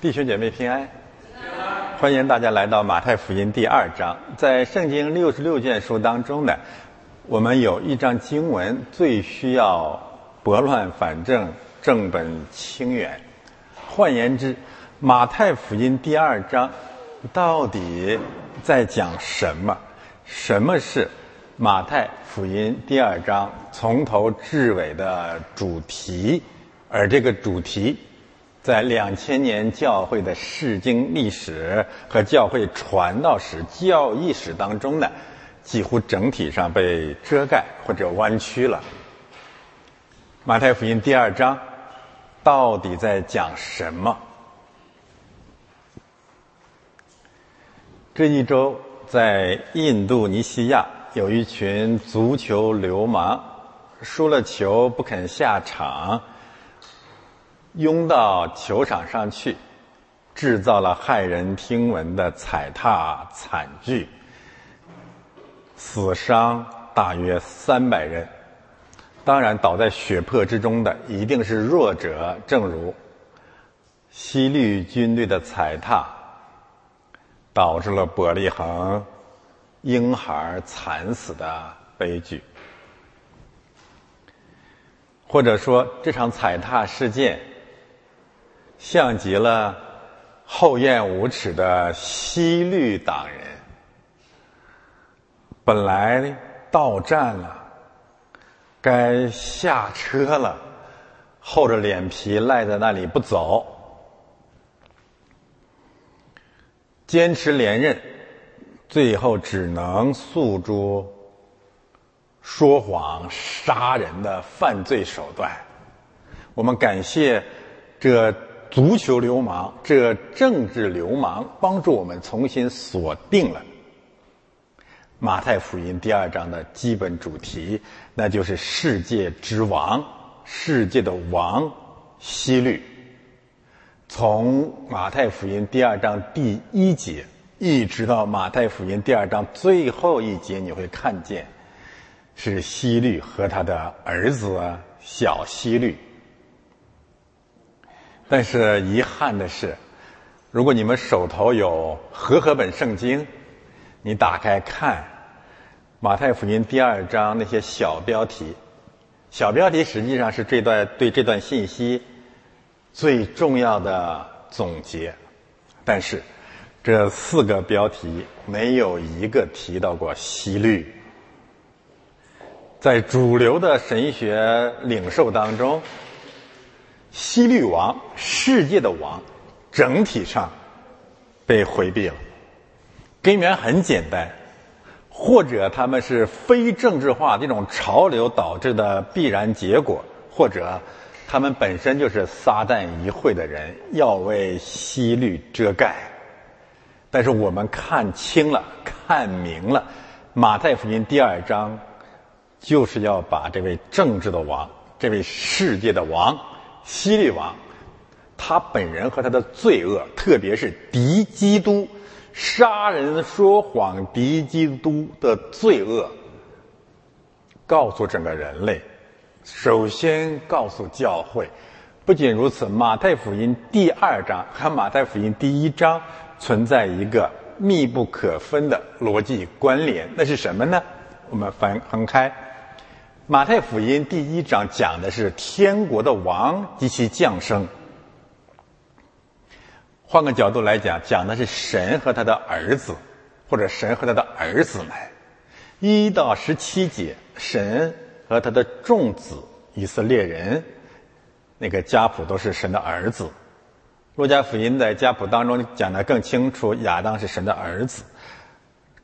弟兄姐妹平安，欢迎大家来到马太福音第二章。在圣经六十六卷书当中呢，我们有一章经文最需要拨乱反正、正本清源。换言之，马太福音第二章到底在讲什么？什么是马太福音第二章从头至尾的主题？而这个主题。在两千年教会的释经历史和教会传道史、教义史当中呢，几乎整体上被遮盖或者弯曲了。马太福音第二章到底在讲什么？这一周在印度尼西亚有一群足球流氓，输了球不肯下场。拥到球场上去，制造了骇人听闻的踩踏惨剧，死伤大约三百人。当然，倒在血泊之中的一定是弱者，正如西律军队的踩踏，导致了伯利恒婴孩惨死的悲剧，或者说这场踩踏事件。像极了厚颜无耻的西律党人，本来到站了，该下车了，厚着脸皮赖在那里不走，坚持连任，最后只能诉诸说谎、杀人的犯罪手段。我们感谢这。足球流氓，这政治流氓帮助我们重新锁定了马太福音第二章的基本主题，那就是世界之王，世界的王希律。从马太福音第二章第一节一直到马太福音第二章最后一节，你会看见是希律和他的儿子小希律。但是遗憾的是，如果你们手头有和合本圣经，你打开看马太福音第二章那些小标题，小标题实际上是这段对这段信息最重要的总结。但是这四个标题没有一个提到过西律，在主流的神学领受当中。西律王，世界的王，整体上被回避了。根源很简单，或者他们是非政治化这种潮流导致的必然结果，或者他们本身就是撒旦一会的人，要为西律遮盖。但是我们看清了，看明了，马太福音第二章就是要把这位政治的王，这位世界的王。希律王，他本人和他的罪恶，特别是敌基督、杀人说谎、敌基督的罪恶，告诉整个人类。首先告诉教会，不仅如此，马太福音第二章和马太福音第一章存在一个密不可分的逻辑关联。那是什么呢？我们翻翻开。马太福音第一章讲的是天国的王及其降生。换个角度来讲，讲的是神和他的儿子，或者神和他的儿子们。一到十七节，神和他的众子以色列人，那个家谱都是神的儿子。路加福音在家谱当中讲的更清楚，亚当是神的儿子。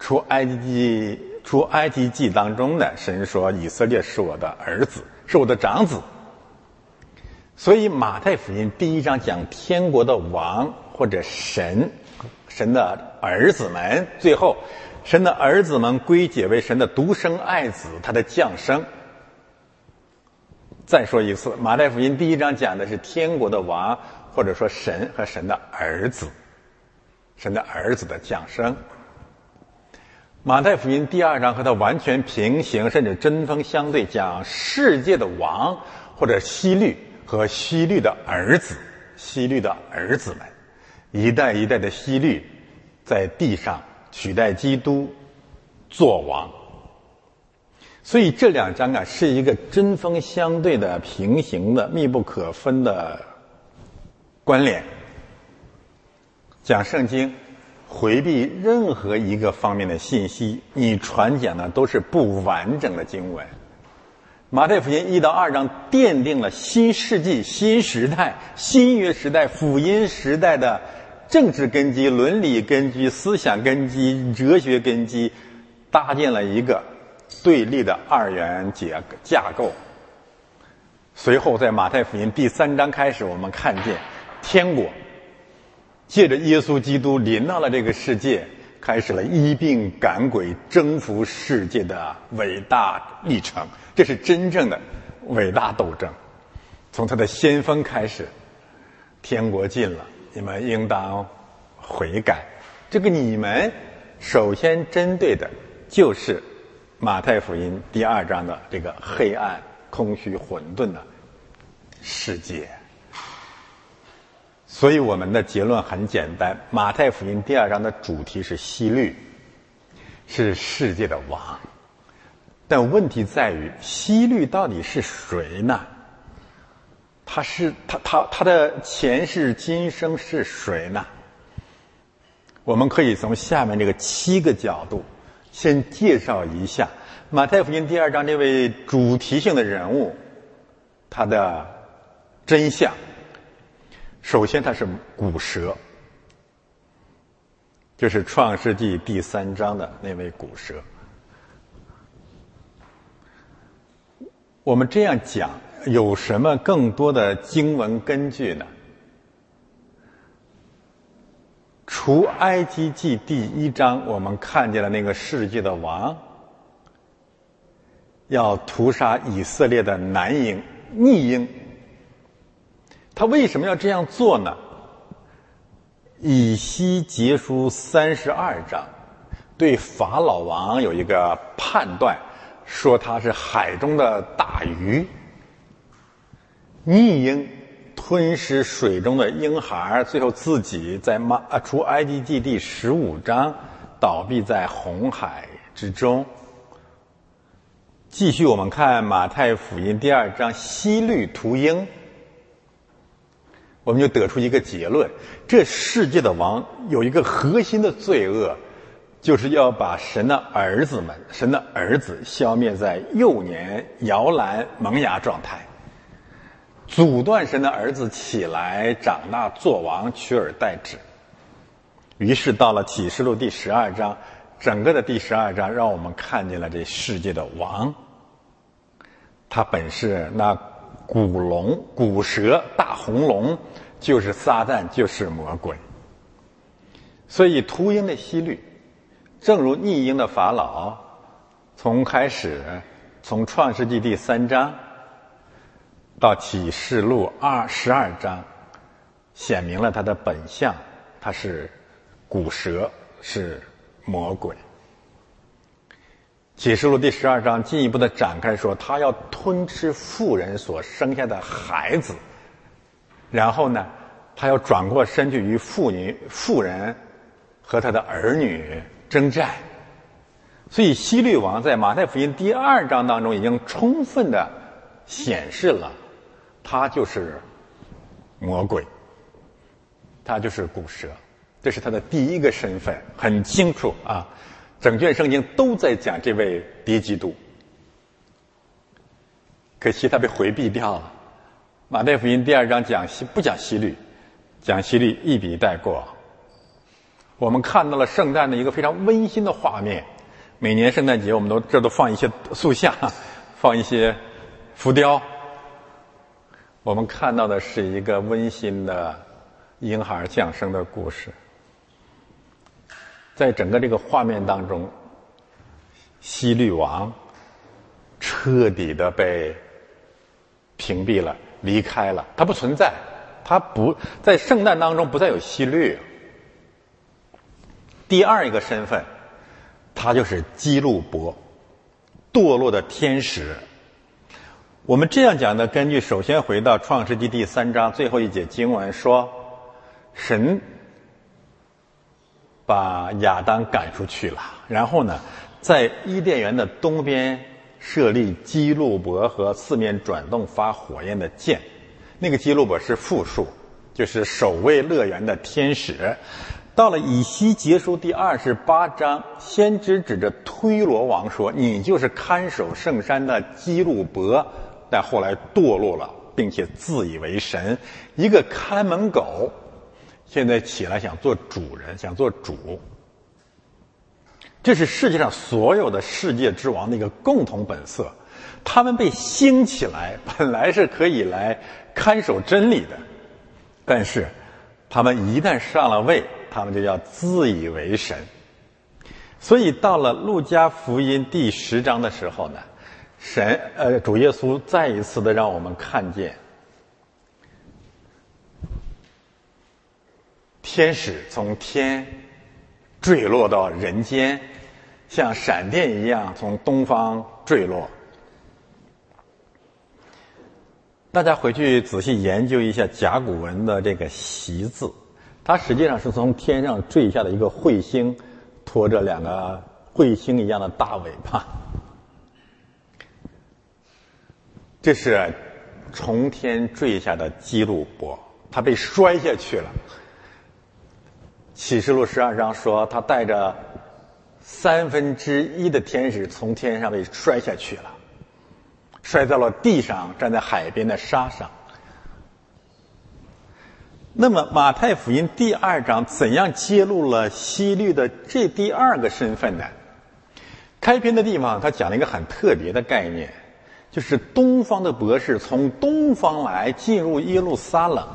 出埃及出埃及记当中呢，神说以色列是我的儿子，是我的长子。所以马太福音第一章讲天国的王或者神，神的儿子们，最后神的儿子们归结为神的独生爱子，他的降生。再说一次，马太福音第一章讲的是天国的王，或者说神和神的儿子，神的儿子的降生。马太福音第二章和它完全平行，甚至针锋相对，讲世界的王或者希律和希律的儿子，希律的儿子们。一代一代的希律在地上取代基督做王。所以这两章啊是一个针锋相对的、平行的、密不可分的关联。讲圣经，回避任何一个方面的信息，你传讲的都是不完整的经文。马太福音一到二章奠定了新世纪、新时代、新约时代、福音时代的政治根基、伦理根基、思想根基、哲学根基，搭建了一个对立的二元结架构。随后，在马太福音第三章开始，我们看见天国借着耶稣基督临到了这个世界，开始了医病赶鬼、征服世界的伟大历程。这是真正的伟大斗争，从他的先锋开始，天国近了，你们应当悔改。这个你们首先针对的就是马太福音第二章的这个黑暗、空虚、混沌的世界。所以我们的结论很简单：马太福音第二章的主题是希律，是世界的王。但问题在于，西律到底是谁呢？他是他他他的前世今生是谁呢？我们可以从下面这个七个角度，先介绍一下马太福音第二章这位主题性的人物，他的真相。首先，他是古蛇，就是创世纪第三章的那位古蛇。我们这样讲，有什么更多的经文根据呢？除埃及记第一章，我们看见了那个世界的王要屠杀以色列的男婴、逆婴，他为什么要这样做呢？以西结书三十二章对法老王有一个判断。说他是海中的大鱼，逆婴吞噬水中的婴孩，最后自己在马啊出埃及记第十五章倒闭在红海之中。继续我们看马太福音第二章西律屠婴，我们就得出一个结论：这世界的王有一个核心的罪恶。就是要把神的儿子们、神的儿子消灭在幼年摇篮萌芽状态，阻断神的儿子起来长大做王取而代之。于是到了启示录第十二章，整个的第十二章让我们看见了这世界的王，他本是那古龙、古蛇、大红龙，就是撒旦，就是魔鬼。所以秃鹰的希律。正如逆鹰的法老，从开始，从创世纪第三章到启示录二十二章，显明了他的本相，他是古蛇，是魔鬼。启示录第十二章进一步的展开说，他要吞吃妇人所生下的孩子，然后呢，他要转过身去与妇女、妇人和他的儿女。征战，所以希律王在马太福音第二章当中已经充分的显示了，他就是魔鬼，他就是古蛇，这是他的第一个身份，很清楚啊。整卷圣经都在讲这位敌基督，可惜他被回避掉了。马太福音第二章讲希不讲希律，讲希律一笔带过。我们看到了圣诞的一个非常温馨的画面。每年圣诞节，我们都这都放一些塑像，放一些浮雕。我们看到的是一个温馨的婴孩降生的故事。在整个这个画面当中，西律王彻底的被屏蔽了，离开了，他不存在，他不在圣诞当中不再有西律。第二一个身份，他就是基路伯，堕落的天使。我们这样讲的根据，首先回到创世纪第三章最后一节经文说，神把亚当赶出去了。然后呢，在伊甸园的东边设立基路伯和四面转动发火焰的剑。那个基路伯是复数，就是守卫乐园的天使。到了以西结书第二十八章，先知指着推罗王说：“你就是看守圣山的基路伯。”但后来堕落了，并且自以为神，一个看门狗，现在起来想做主人，想做主。这是世界上所有的世界之王的一个共同本色。他们被兴起来，本来是可以来看守真理的，但是他们一旦上了位。他们就要自以为神，所以到了路加福音第十章的时候呢，神呃主耶稣再一次的让我们看见天使从天坠落到人间，像闪电一样从东方坠落。大家回去仔细研究一下甲骨文的这个“习”字。它实际上是从天上坠下的一个彗星，拖着两个彗星一样的大尾巴。这是从天坠下的基路伯，他被摔下去了。启示录十二章说，他带着三分之一的天使从天上被摔下去了，摔到了地上，站在海边的沙上。那么，马太福音第二章怎样揭露了西律的这第二个身份呢？开篇的地方，他讲了一个很特别的概念，就是东方的博士从东方来进入耶路撒冷。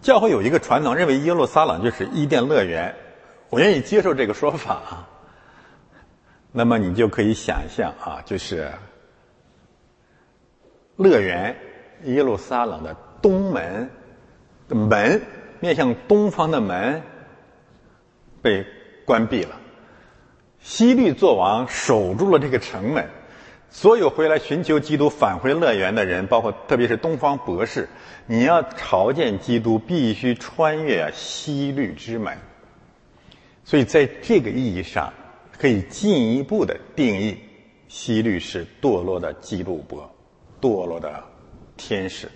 教会有一个传统，认为耶路撒冷就是伊甸乐园。我愿意接受这个说法啊。那么你就可以想象啊，就是乐园耶路撒冷的东门。门面向东方的门被关闭了，西律作王守住了这个城门，所有回来寻求基督返回乐园的人，包括特别是东方博士，你要朝见基督，必须穿越西律之门。所以在这个意义上，可以进一步的定义西律是堕落的基路伯，堕落的天使。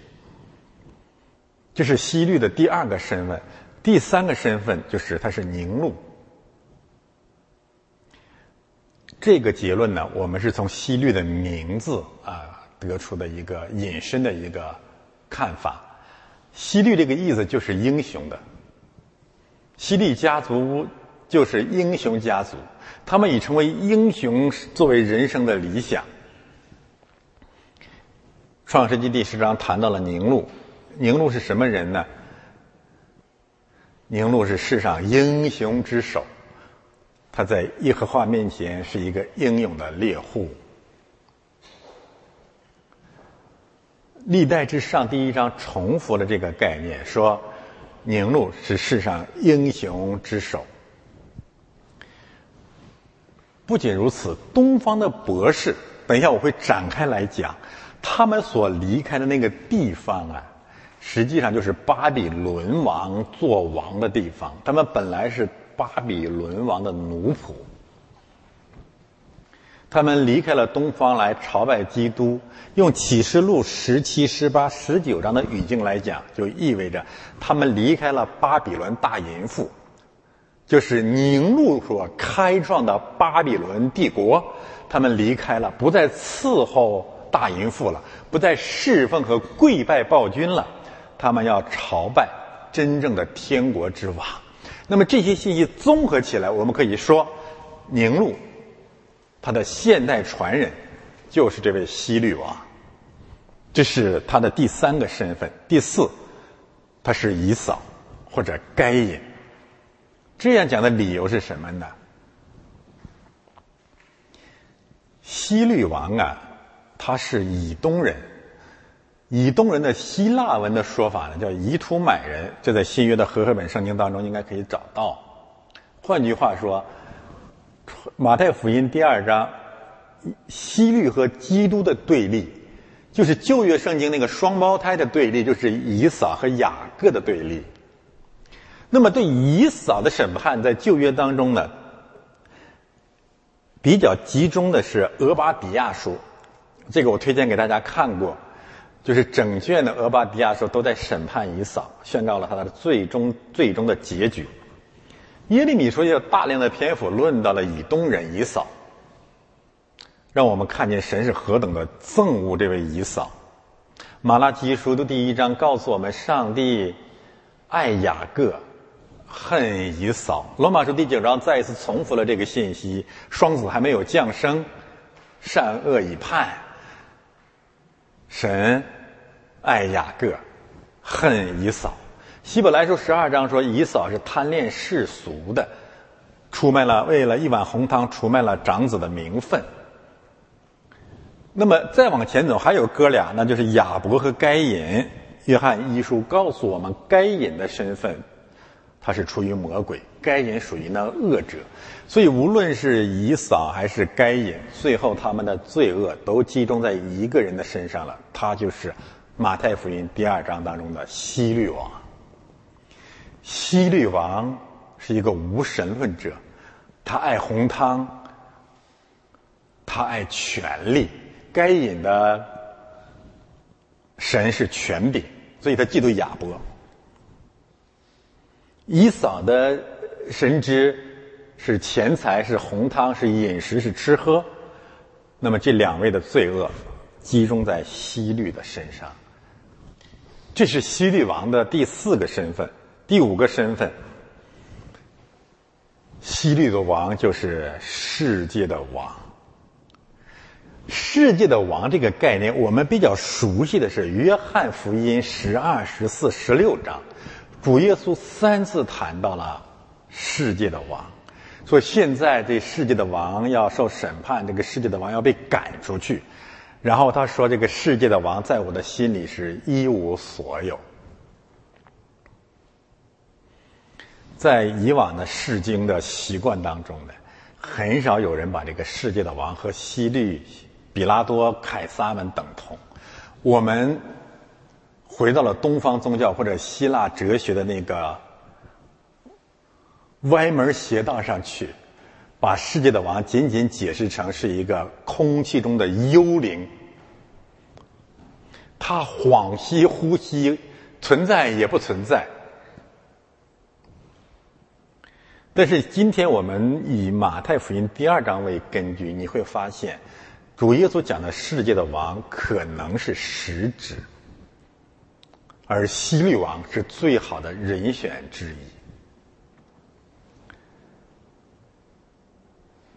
这是西律的第二个身份，第三个身份就是他是宁路。这个结论呢，我们是从西律的名字啊得出的一个引申的一个看法。西律这个意思就是英雄的，西律家族就是英雄家族，他们已成为英雄作为人生的理想。创世纪第十章谈到了宁路。宁禄是什么人呢？宁禄是世上英雄之首，他在耶和华面前是一个英勇的猎户。历代之上第一章重复了这个概念，说宁禄是世上英雄之首。不仅如此，东方的博士，等一下我会展开来讲，他们所离开的那个地方啊。实际上就是巴比伦王做王的地方。他们本来是巴比伦王的奴仆，他们离开了东方来朝拜基督。用启示录十七、十八、十九章的语境来讲，就意味着他们离开了巴比伦大淫妇，就是宁路所开创的巴比伦帝国。他们离开了，不再伺候大淫妇了，不再侍奉和跪拜暴君了。他们要朝拜真正的天国之王，那么这些信息综合起来，我们可以说，宁禄他的现代传人就是这位西律王，这是他的第三个身份。第四，他是以扫或者该隐。这样讲的理由是什么呢？西律王啊，他是以东人。以东人的希腊文的说法呢，叫以土买人，这在新约的和合本圣经当中应该可以找到。换句话说，马太福音第二章，希律和基督的对立，就是旧约圣经那个双胞胎的对立，就是以撒和雅各的对立。那么对以扫的审判，在旧约当中呢，比较集中的是俄巴底亚书，这个我推荐给大家看过，就是整卷的俄巴底亚书都在审判以扫，宣告了他的最终最终的结局。耶利米书有大量的篇幅论到了以东人以扫，让我们看见神是何等的憎恶这位以扫。马拉基书的第一章告诉我们，上帝爱雅各。恨以扫，罗马书第九章再一次重复了这个信息。双子还没有降生，善恶已判。神爱雅各，恨以扫。希伯来书十二章说，以扫是贪恋世俗的，出卖了为了一碗红汤，出卖了长子的名分。那么再往前走，还有哥俩，那就是亚伯和该隐。约翰一书告诉我们，该隐的身份。他是出于魔鬼，该隐属于那恶者，所以无论是以扫还是该隐，最后他们的罪恶都集中在一个人的身上了，他就是马太福音第二章当中的希律王。西律王是一个无神论者，他爱红汤，他爱权力。该隐的神是权柄，所以他嫉妒亚伯。以扫的神知是钱财，是红汤，是饮食，是吃喝。那么这两位的罪恶集中在西律的身上。这是西律王的第四个身份，第五个身份。西律的王就是世界的王。世界的王这个概念，我们比较熟悉的是《约翰福音》十二、十四、十六章。主耶稣三次谈到了世界的王，说现在这世界的王要受审判，这个世界的王要被赶出去。然后他说：“这个世界的王在我的心里是一无所有。”在以往的释经的习惯当中呢，很少有人把这个世界的王和希律、比拉多、凯撒们等同。我们。回到了东方宗教或者希腊哲学的那个歪门邪道上去，把世界的王仅仅解释成是一个空气中的幽灵，他恍兮呼吸，存在也不存在。但是今天我们以马太福音第二章为根据，你会发现，主耶稣讲的世界的王可能是实指。而希律王是最好的人选之一。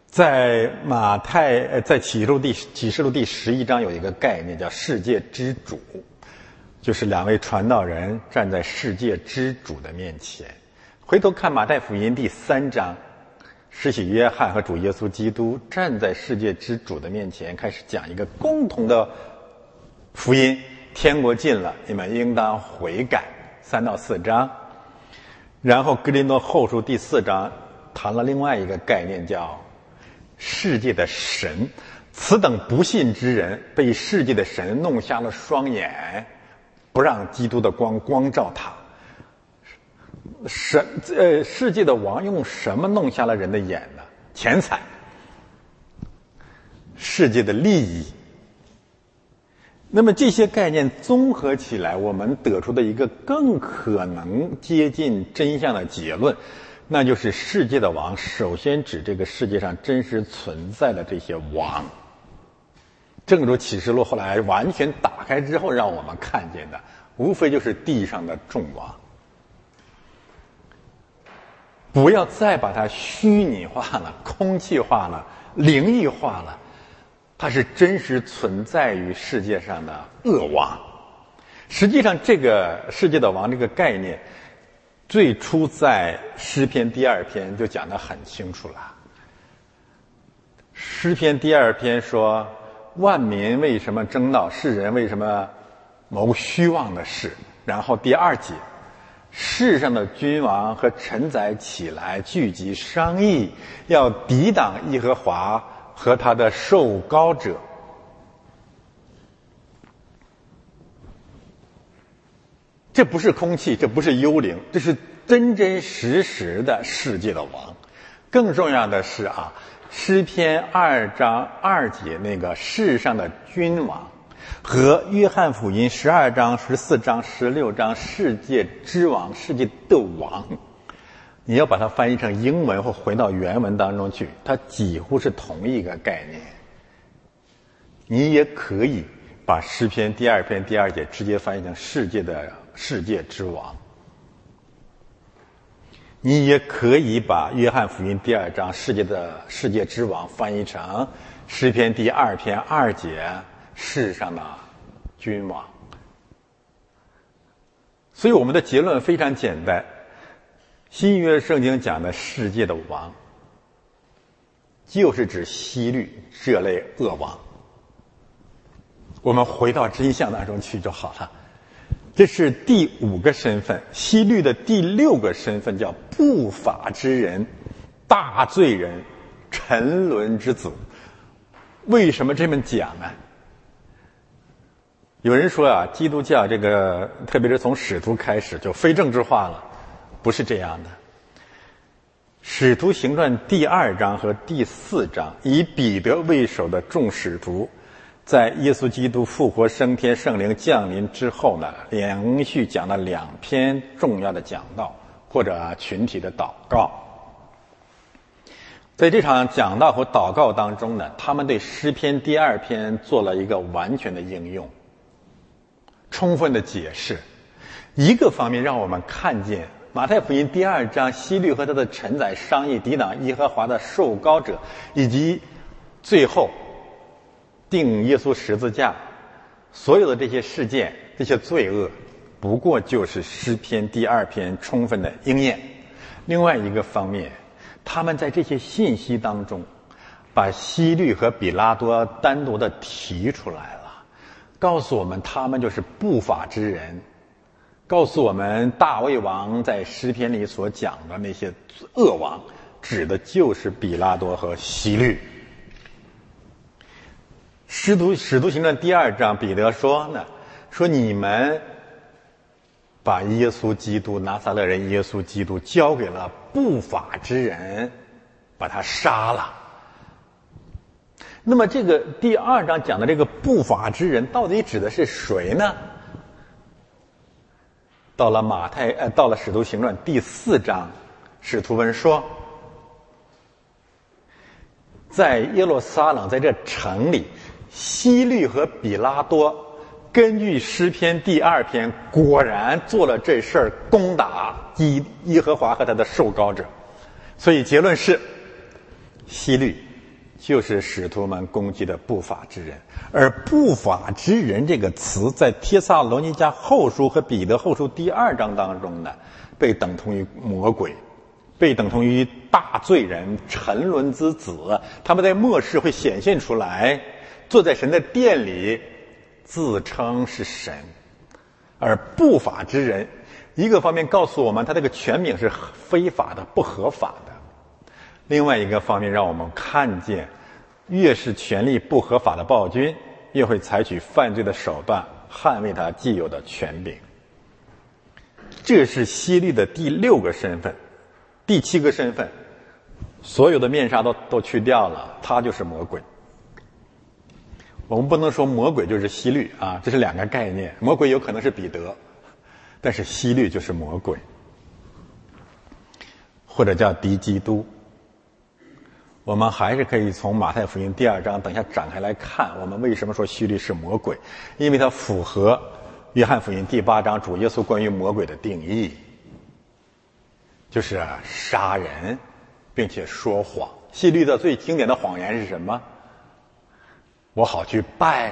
在马太呃，在启示录第启示录第十一章有一个概念叫世界之主，就是两位传道人站在世界之主的面前。回头看马太福音第三章，施洗约翰和主耶稣基督站在世界之主的面前，开始讲一个共同的福音。天国近了，你们应当悔改。三到四章，然后格林多后书第四章谈了另外一个概念，叫世界的神。此等不信之人，被世界的神弄瞎了双眼，不让基督的光光照他。神呃，世界的王用什么弄瞎了人的眼呢？钱财，世界的利益。那么这些概念综合起来，我们得出的一个更可能接近真相的结论，那就是世界的王首先指这个世界上真实存在的这些王。正如启示录后来完全打开之后让我们看见的，无非就是地上的众王。不要再把它虚拟化了、空气化了、灵异化了。它是真实存在于世界上的恶王。实际上，这个世界的王这个概念，最初在诗篇第二篇就讲得很清楚了。诗篇第二篇说：“万民为什么争闹？世人为什么谋虚妄的事？”然后第二节：“世上的君王和臣宰起来聚集商议，要抵挡耶和华。”和他的受高者，这不是空气，这不是幽灵，这是真真实实的世界的王。更重要的是啊，诗篇二章二节那个世上的君王，和约翰福音十二章、十四章、十六章世界之王、世界的王，你要把它翻译成英文或回到原文当中去，它几乎是同一个概念。你也可以把诗篇第二篇第二节直接翻译成世界的世界之王。你也可以把约翰福音第二章“世界的世界之王”翻译成诗篇第二篇二节“世上的君王”。所以，我们的结论非常简单：新约圣经讲的世界的王，就是指西律这类恶王。我们回到真相当中去就好了。这是第五个身份，西律的第六个身份叫不法之人、大罪人、沉沦之子。为什么这么讲呢？有人说啊，基督教这个，特别是从使徒开始就非政治化了，不是这样的。使徒行传第二章和第四章，以彼得为首的众使徒。在耶稣基督复活升天、圣灵降临之后呢，连续讲了两篇重要的讲道或者群体的祷告。在这场讲道和祷告当中呢，他们对诗篇第二篇做了一个完全的应用，充分的解释。一个方面让我们看见马太福音第二章希律和他的臣宰商议抵挡耶和华的受膏者，以及最后。定耶稣十字架，所有的这些事件、这些罪恶，不过就是诗篇第二篇充分的应验。另外一个方面，他们在这些信息当中，把希律和比拉多单独的提出来了，告诉我们他们就是不法之人，告诉我们大卫王在诗篇里所讲的那些恶王，指的就是比拉多和希律。使徒使徒行传第二章，彼得说呢，说你们把耶稣基督拿撒勒人耶稣基督交给了不法之人，把他杀了。那么这个第二章讲的这个不法之人，到底指的是谁呢？到了马太，呃，到了使徒行传第四章，使徒们说，在耶路撒冷，在这城里。希律和比拉多根据诗篇第二篇，果然做了这事儿，攻打耶耶和华和他的受膏者。所以结论是，希律就是使徒们攻击的不法之人。而不法之人这个词，在帖撒罗尼迦后书和彼得后书第二章当中呢，被等同于魔鬼，被等同于大罪人、沉沦之子。他们在末世会显现出来。坐在神的殿里，自称是神，而不法之人，一个方面告诉我们他这个权柄是非法的、不合法的；另外一个方面让我们看见，越是权力不合法的暴君，越会采取犯罪的手段捍卫他既有的权柄。这是西律的第六个身份，第七个身份，所有的面纱都都去掉了，他就是魔鬼。我们不能说魔鬼就是希律啊，这是两个概念。魔鬼有可能是彼得，但是希律就是魔鬼，或者叫敌基督。我们还是可以从马太福音第二章等下展开来看，我们为什么说西律是魔鬼？因为它符合约翰福音第八章主耶稣关于魔鬼的定义，就是杀人，并且说谎。西律的最经典的谎言是什么？我好去拜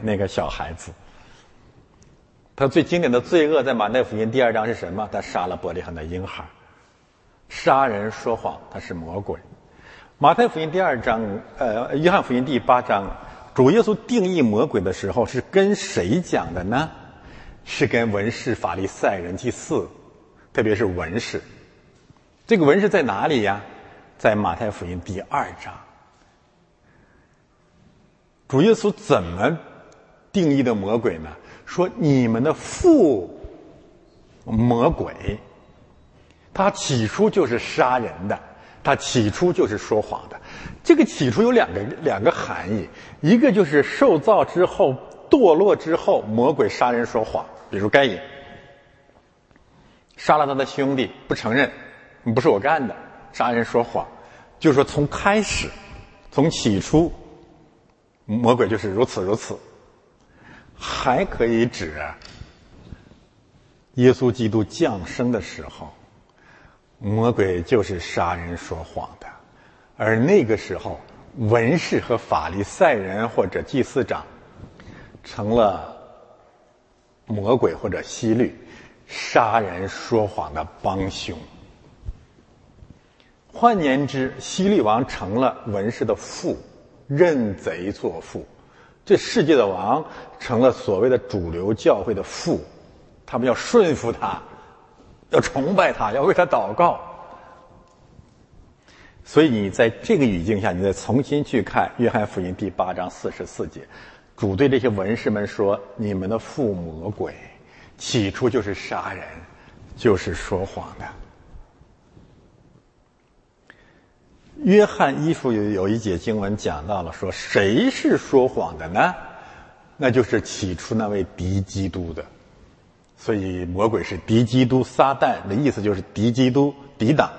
那个小孩子。他最经典的罪恶在马太福音第二章是什么？他杀了伯利恒的婴孩，杀人说谎，他是魔鬼。马太福音第二章，呃，约翰福音第八章，主耶稣定义魔鬼的时候是跟谁讲的呢？是跟文士、法利赛人、祭祀，特别是文士。这个文士在哪里呀？在马太福音第二章。主耶稣怎么定义的魔鬼呢？说你们的父魔鬼，他起初就是杀人的，他起初就是说谎的。这个起初有两个两个含义，一个就是受造之后堕落之后，魔鬼杀人说谎，比如该隐杀了他的兄弟，不承认，不是我干的，杀人说谎，就是说从开始，从起初，魔鬼就是如此如此。还可以指耶稣基督降生的时候，魔鬼就是杀人说谎的，而那个时候，文士和法利赛人或者祭司长成了魔鬼或者希律杀人说谎的帮凶。换言之，希律王成了文士的父，认贼作父。这世界的王成了所谓的主流教会的父，他们要顺服他，要崇拜他，要为他祷告。所以你在这个语境下，你再重新去看《约翰福音》第八章四十四节，主对这些文士们说：“你们的父魔鬼，起初就是杀人，就是说谎的。”约翰一书有有一节经文讲到了，说谁是说谎的呢？那就是起初那位敌基督的。所以魔鬼是敌基督，撒旦的意思就是敌基督、抵挡、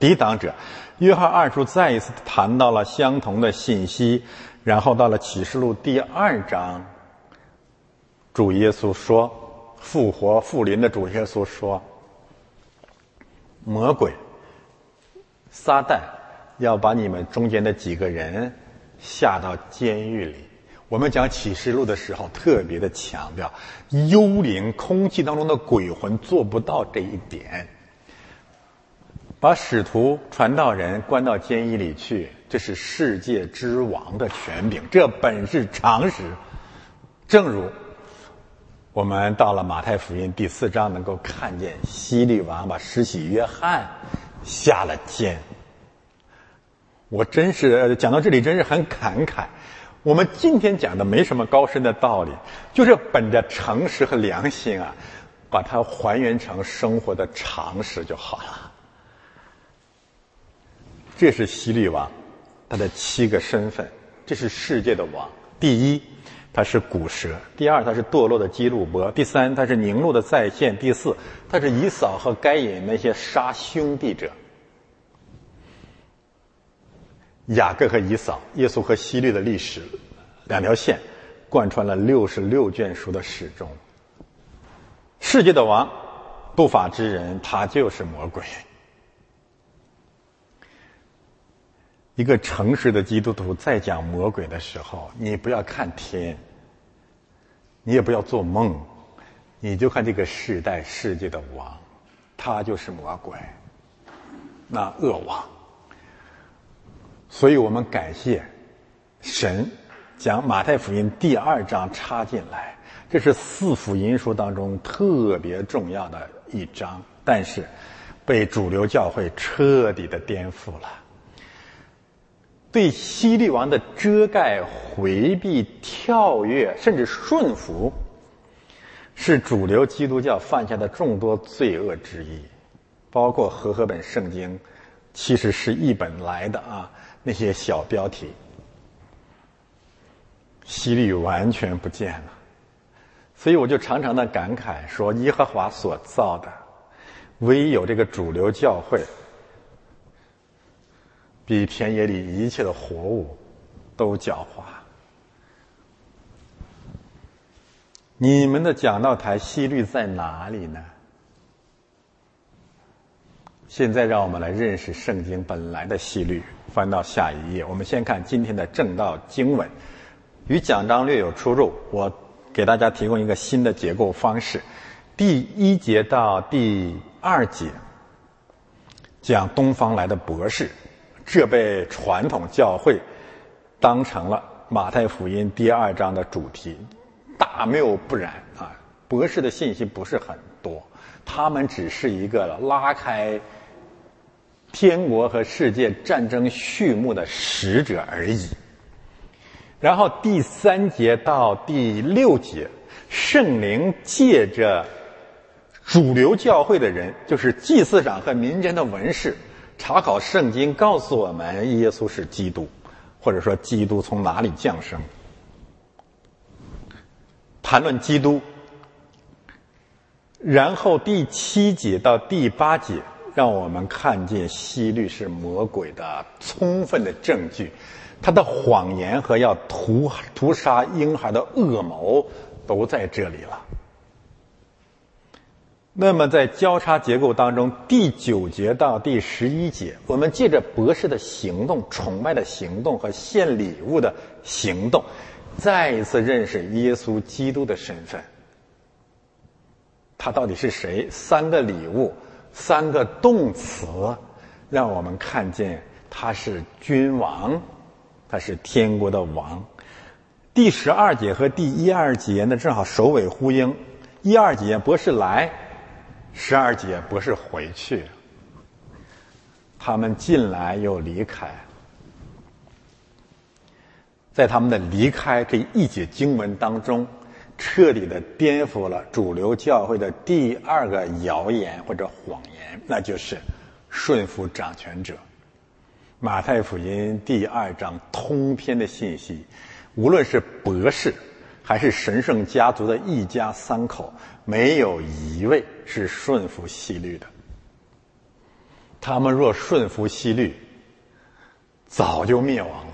抵挡者。约翰二书再一次谈到了相同的信息，然后到了启示录第二章，主耶稣说：“复活复临的主耶稣说，魔鬼、撒旦。”要把你们中间的几个人下到监狱里。我们讲启示录的时候，特别的强调，幽灵、空气当中的鬼魂做不到这一点。把使徒、传道人关到监狱里去，这是世界之王的权柄，这本是常识。正如我们到了马太福音第四章，能够看见希律王把施洗约翰下了监。我真是讲到这里，真是很感慨。我们今天讲的没什么高深的道理，就是本着诚实和良心啊，把它还原成生活的常识就好了。这是希律王，他的七个身份。这是世界的王。第一，他是古蛇；第二，他是堕落的基路伯；第三，他是宁路的再现；第四，他是以扫和该隐那些杀兄弟者。雅各和以扫，耶稣和希律的历史，两条线贯穿了六十六卷书的始终。世界的王，不法之人，他就是魔鬼。一个诚实的基督徒在讲魔鬼的时候，你不要看天，你也不要做梦，你就看这个世代世界的王，他就是魔鬼，那恶王。所以我们感谢神，将马太福音第二章插进来，这是四福音书当中特别重要的一章，但是被主流教会彻底的颠覆了。对希律王的遮盖、回避、跳跃，甚至顺服，是主流基督教犯下的众多罪恶之一，包括和合本圣经，其实是一本来的啊。那些小标题，希律完全不见了，所以我就常常的感慨说：耶和华所造的，唯有这个主流教会，比田野里一切的活物都狡猾。你们的讲道台希律在哪里呢？现在让我们来认识圣经本来的希律。翻到下一页，我们先看今天的正道经文，与讲章略有出入。我给大家提供一个新的结构方式：第一节到第二节讲东方来的博士，这被传统教会当成了马太福音第二章的主题。大谬不然啊！博士的信息不是很多，他们只是一个拉开。天国和世界战争序幕的使者而已。然后第三节到第六节，圣灵借着主流教会的人，就是祭司长和民间的文士，查考圣经，告诉我们耶稣是基督，或者说基督从哪里降生。谈论基督，然后第七节到第八节，让我们看见希律是魔鬼的充分的证据，他的谎言和要屠屠杀婴孩的恶谋都在这里了。那么，在交叉结构当中，第九节到第十一节，我们借着博士的行动、崇拜的行动和献礼物的行动，再一次认识耶稣基督的身份。他到底是谁？三个礼物，三个动词，让我们看见他是君王，他是天国的王。第十二节和第一二节呢，正好首尾呼应。一二节，博士来。十二节不是回去，他们进来又离开，在他们的离开这一节经文当中，彻底的颠覆了主流教会的第二个谣言或者谎言，那就是顺服掌权者。马太福音第二章通篇的信息，无论是博士。还是神圣家族的一家三口，没有一位是顺服西律的。他们若顺服西律，早就灭亡了。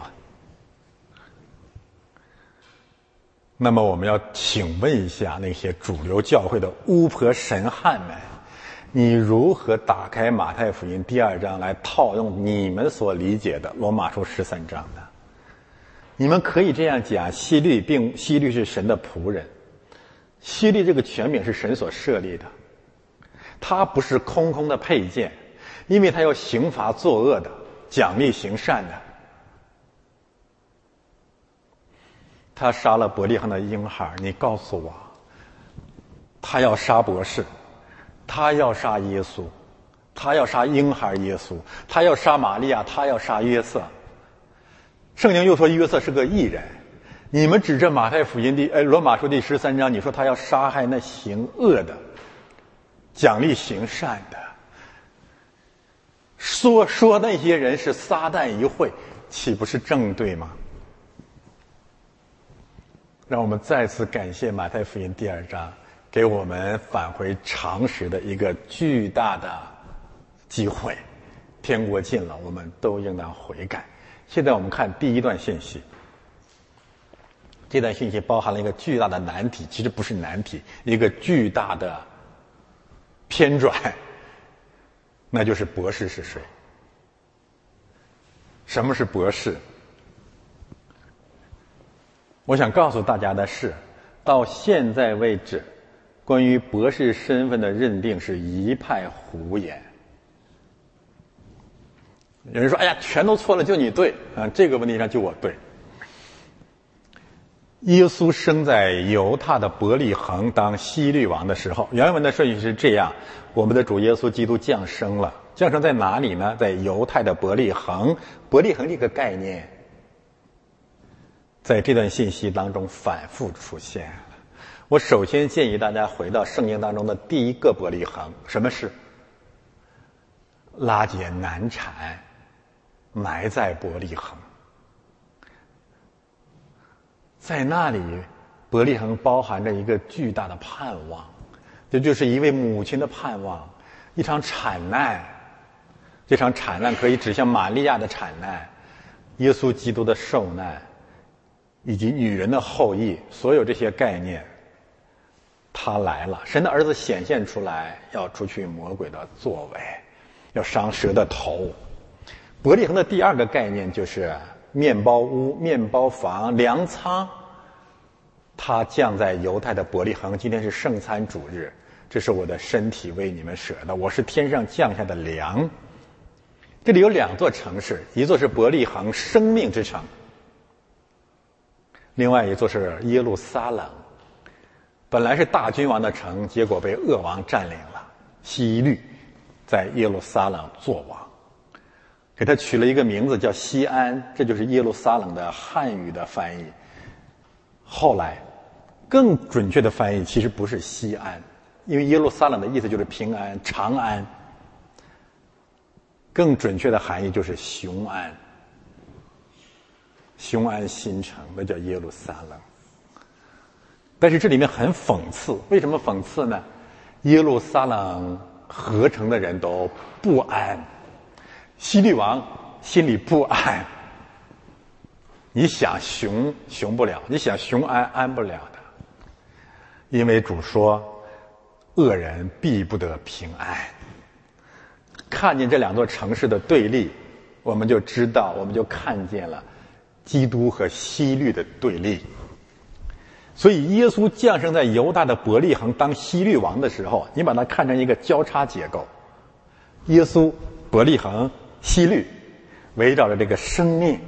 那么，我们要请问一下那些主流教会的巫婆神汉们：你如何打开马太福音第二章来套用你们所理解的罗马书十三章呢？你们可以这样讲：西律并西律是神的仆人，西律这个权柄是神所设立的，他不是空空的配件，因为他要刑罚作恶的，奖励行善的。他杀了伯利恒的婴孩，你告诉我，他要杀博士，他要杀耶稣，他要杀婴孩耶稣，他要杀玛利亚，他要杀约瑟。圣经又说约瑟是个异人，你们指着马太福音第哎罗马书第十三章，你说他要杀害那行恶的，奖励行善的，说说那些人是撒旦一会，岂不是正对吗？让我们再次感谢马太福音第二章，给我们返回常识的一个巨大的机会。天国近了，我们都应当悔改。现在我们看第一段信息，这段信息包含了一个巨大的难题，其实不是难题，一个巨大的偏转，那就是博士是谁？什么是博士？我想告诉大家的是，到现在为止，关于博士身份的认定是一派胡言。有人说：“哎呀，全都错了，就你对啊！这个问题上就我对。”耶稣生在犹太的伯利恒当希律王的时候，原文的顺序是这样：我们的主耶稣基督降生了，降生在哪里呢？在犹太的伯利恒。伯利恒这个概念，在这段信息当中反复出现。我首先建议大家回到圣经当中的第一个伯利恒，什么是拉结难产？埋在伯利恒，在那里，伯利恒包含着一个巨大的盼望，这就是一位母亲的盼望，一场产难。这场产难可以指向玛利亚的产难，耶稣基督的受难，以及女人的后裔，所有这些概念，他来了，神的儿子显现出来，要除去魔鬼的作为，要伤蛇的头。伯利恒的第二个概念就是面包屋、面包房、粮仓。它降在犹太的伯利恒，今天是圣餐主日，这是我的身体为你们舍的，我是天上降下的粮。这里有两座城市，一座是伯利恒，生命之城；另外一座是耶路撒冷，本来是大君王的城，结果被恶王占领了。西律在耶路撒冷作王。给他取了一个名字叫西安，这就是耶路撒冷的汉语的翻译。后来，更准确的翻译其实不是西安，因为耶路撒冷的意思就是平安、长安。更准确的含义就是雄安，雄安新城，那叫耶路撒冷。但是这里面很讽刺，为什么讽刺呢？耶路撒冷合成的人都不安，希律王心里不安。你想雄雄不了，你想雄安安不了的，因为主说，恶人必不得平安。看见这两座城市的对立，我们就知道，我们就看见了基督和西律的对立。所以，耶稣降生在犹大的伯利恒当西律王的时候，你把它看成一个交叉结构：耶稣、伯利恒、西律，围绕着这个生命。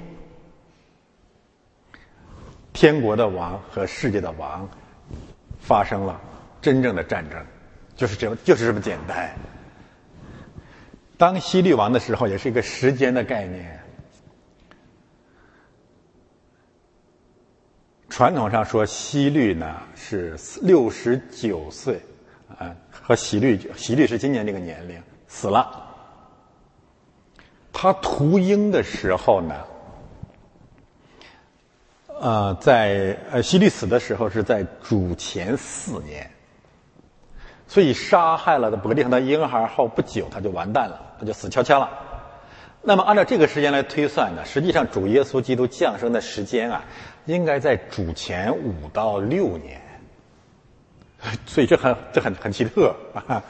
天国的王和世界的王发生了真正的战争，就是这，就是这么简单。当西律王的时候，也是一个时间的概念。传统上说，西律呢是六十九岁，啊，和喜律，喜律是今年这个年龄死了。他屠鹰的时候呢？呃，在呃，西律死的时候是在主前四年，所以杀害了伯利恒的婴孩后不久，他就完蛋了，他就死翘翘了。那么按照这个时间来推算呢，实际上主耶稣基督降生的时间啊，应该在主前五到六年。所以这很这很很奇特啊，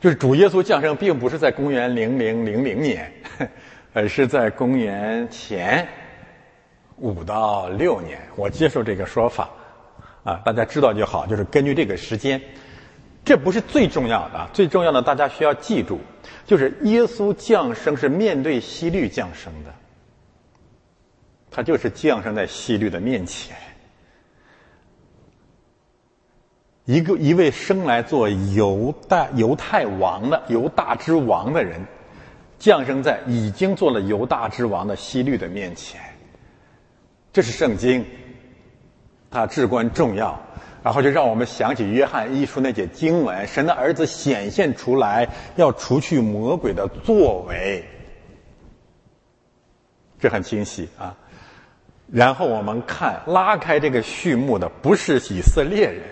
就是主耶稣降生并不是在公元零零零零年，而是在公元前。五到六年，我接受这个说法，啊，大家知道就好。就是根据这个时间，这不是最重要的，最重要的大家需要记住，就是耶稣降生是面对西律降生的，他就是降生在西律的面前，一个一位生来做犹大犹太王的犹大之王的人，降生在已经做了犹大之王的西律的面前。这是圣经，它至关重要。然后就让我们想起约翰一书那节经文：神的儿子显现出来，要除去魔鬼的作为。这很清晰啊。然后我们看拉开这个序幕的，不是以色列人，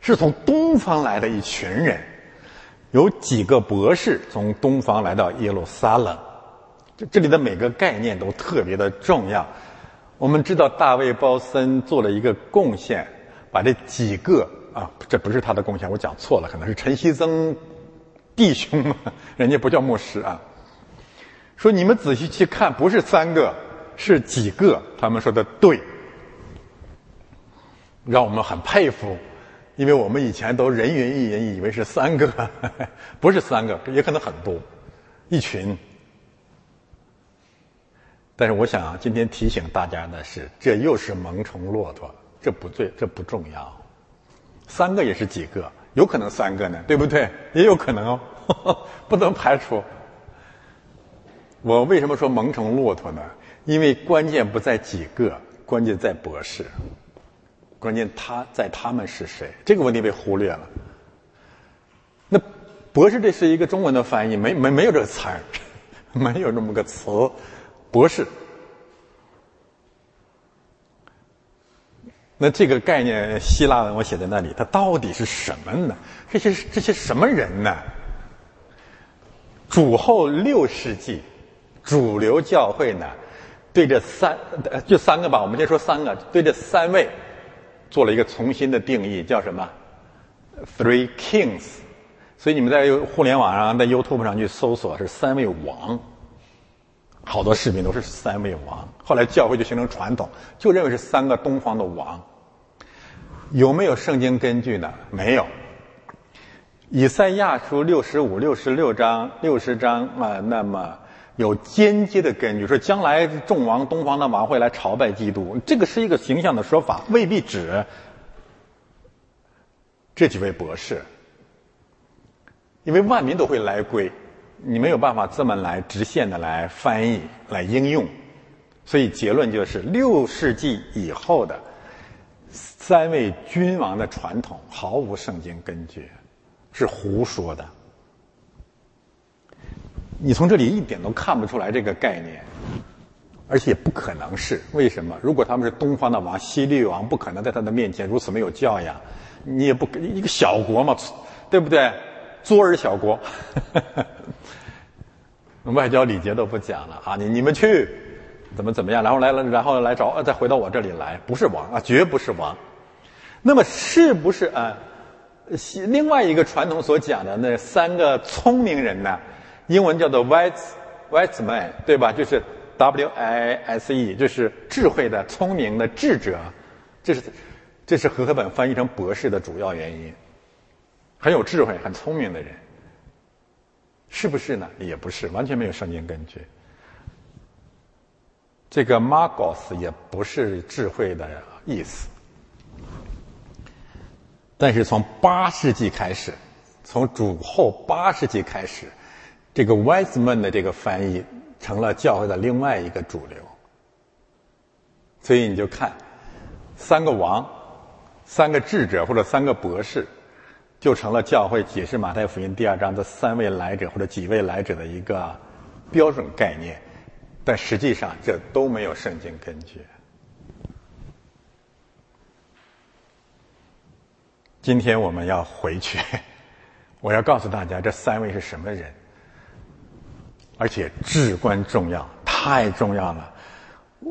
是从东方来的一群人，有几个博士从东方来到耶路撒冷。这这里的每个概念都特别的重要。我们知道大卫·鲍森做了一个贡献，把这几个啊，这不是他的贡献，我讲错了，可能是陈锡曾弟兄，人家不叫牧师啊。说你们仔细去看，不是三个，是几个？他们说的对，让我们很佩服，因为我们以前都人云亦云，以为是三个，不是三个，也可能很多，一群。但是我想今天提醒大家的是，这又是蒙虫骆驼，这不对，这不重要。三个也是几个，有可能三个呢，对不对？也有可能哦，不能排除。我为什么说蒙虫骆驼呢？因为关键不在几个，关键在博士，关键他在他们是谁？这个问题被忽略了。那博士这是一个中文的翻译，没没没有这个词儿，没有这么个词。博士，那这个概念希腊文我写在那里，它到底是什么呢？这些这些什么人呢？主后六世纪，主流教会呢，对这三就三个吧，我们先说三个，对这三位做了一个重新的定义，叫什么？Three Kings。所以你们在互联网上，在 YouTube 上去搜索是三位王。好多视频都是三位王，后来教会就形成传统，就认为是三个东方的王。有没有圣经根据呢？没有。以赛亚书六十五、六十六章、六十章啊，那么有间接的根据，说将来众王东方的王会来朝拜基督，这个是一个形象的说法，未必指这几位博士，因为万民都会来归。你没有办法这么来直线的来翻译、来应用，所以结论就是六世纪以后的三位君王的传统毫无圣经根据，是胡说的。你从这里一点都看不出来这个概念，而且也不可能是为什么？如果他们是东方的王，西律王不可能在他的面前如此没有教养。你也不一个小国嘛，对不对？作儿小国，外交礼节都不讲了啊！你你们去怎么怎么样？然后来了，然后来找，再回到我这里来，不是王啊，绝不是王。那么是不是啊？另外一个传统所讲的那三个聪明人呢？英文叫做 wise wise man，对吧？就是 W I S E，就是智慧的、聪明的智者。这是这是和合本翻译成博士的主要原因。很有智慧、很聪明的人，是不是呢？也不是，完全没有圣经根据。这个 magos 也不是智慧的意思。但是从八世纪开始，从主后八世纪开始。这个 wise man 的这个翻译成了教会的另外一个主流，所以你就看三个王、三个智者或者三个博士，就成了教会解释马太福音第二章的三位来者或者几位来者的一个标准概念，但实际上这都没有圣经根据。今天我们要回去，我要告诉大家这三位是什么人。而且至关重要，太重要了。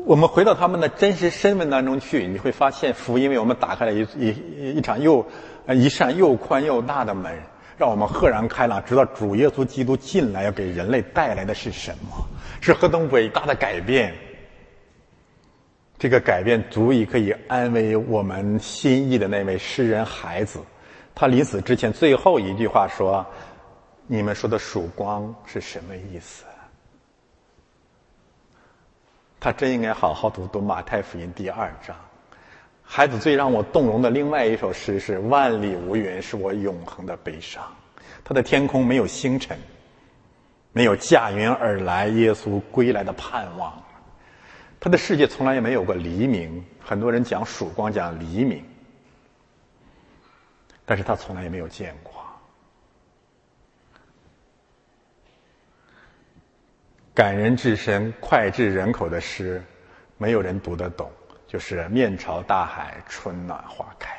我们回到他们的真实身份当中去，你会发现福音为我们打开了一一一场又一扇又宽又大的门，让我们豁然开朗，知道主耶稣基督进来要给人类带来的是什么，是何等伟大的改变。这个改变足以可以安慰我们心意的那位诗人孩子。他临死之前最后一句话说。你们说的曙光是什么意思？他真应该好好读读马太福音第二章。孩子最让我动容的另外一首诗是“万里无云，是我永恒的悲伤”。他的天空没有星辰，没有驾云而来耶稣归来的盼望。他的世界从来也没有过黎明。很多人讲曙光，讲黎明，但是他从来也没有见过。感人至深、脍炙人口的诗，没有人读得懂。就是面朝大海，春暖花开。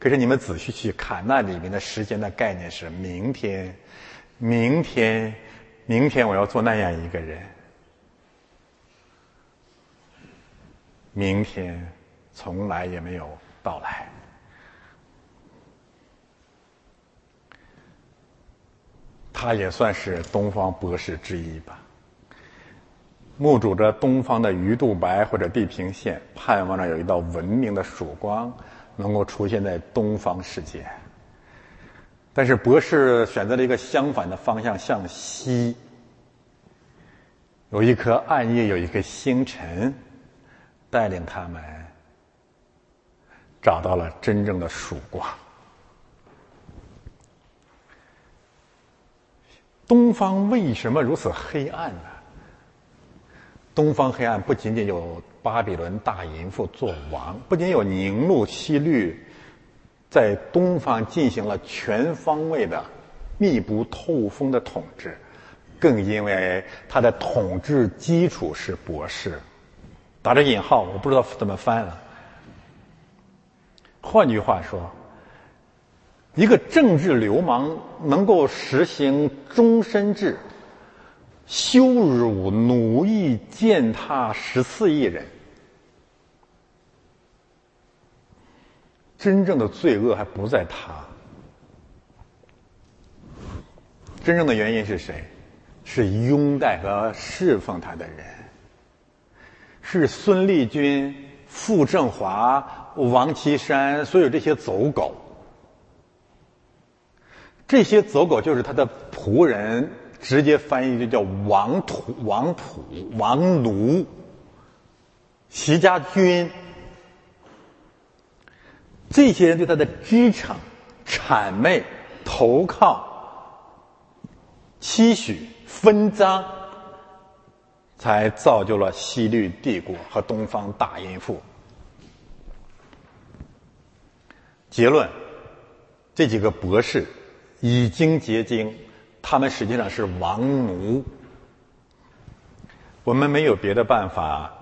可是你们仔细去看，那里面的时间的概念是明天，明天，明天我要做那样一个人。明天从来也没有到来。他也算是东方博士之一吧。目睹着东方的鱼肚白或者地平线，盼望着有一道文明的曙光能够出现在东方世界。但是博士选择了一个相反的方向，向西。有一颗暗夜，有一颗星辰，带领他们找到了真正的曙光。东方为什么如此黑暗呢？东方黑暗不仅仅有巴比伦大淫妇做王，不仅有宁禄西律在东方进行了全方位的、密不透风的统治，更因为他的统治基础是博士，打着引号，我不知道怎么翻了。换句话说，一个政治流氓能够实行终身制。羞辱、奴役、践踏十四亿人，真正的罪恶还不在他，真正的原因是谁？是拥戴和侍奉他的人，是孙立军、傅政华、王岐山，所有这些走狗，这些走狗就是他的仆人。直接翻译就叫王土、王仆、王奴、习家军，这些人对他的支撑、谄媚、投靠、期许、分赃，才造就了西律帝国和东方大淫妇。结论：这几个博士。已经结晶，他们实际上是王奴。我们没有别的办法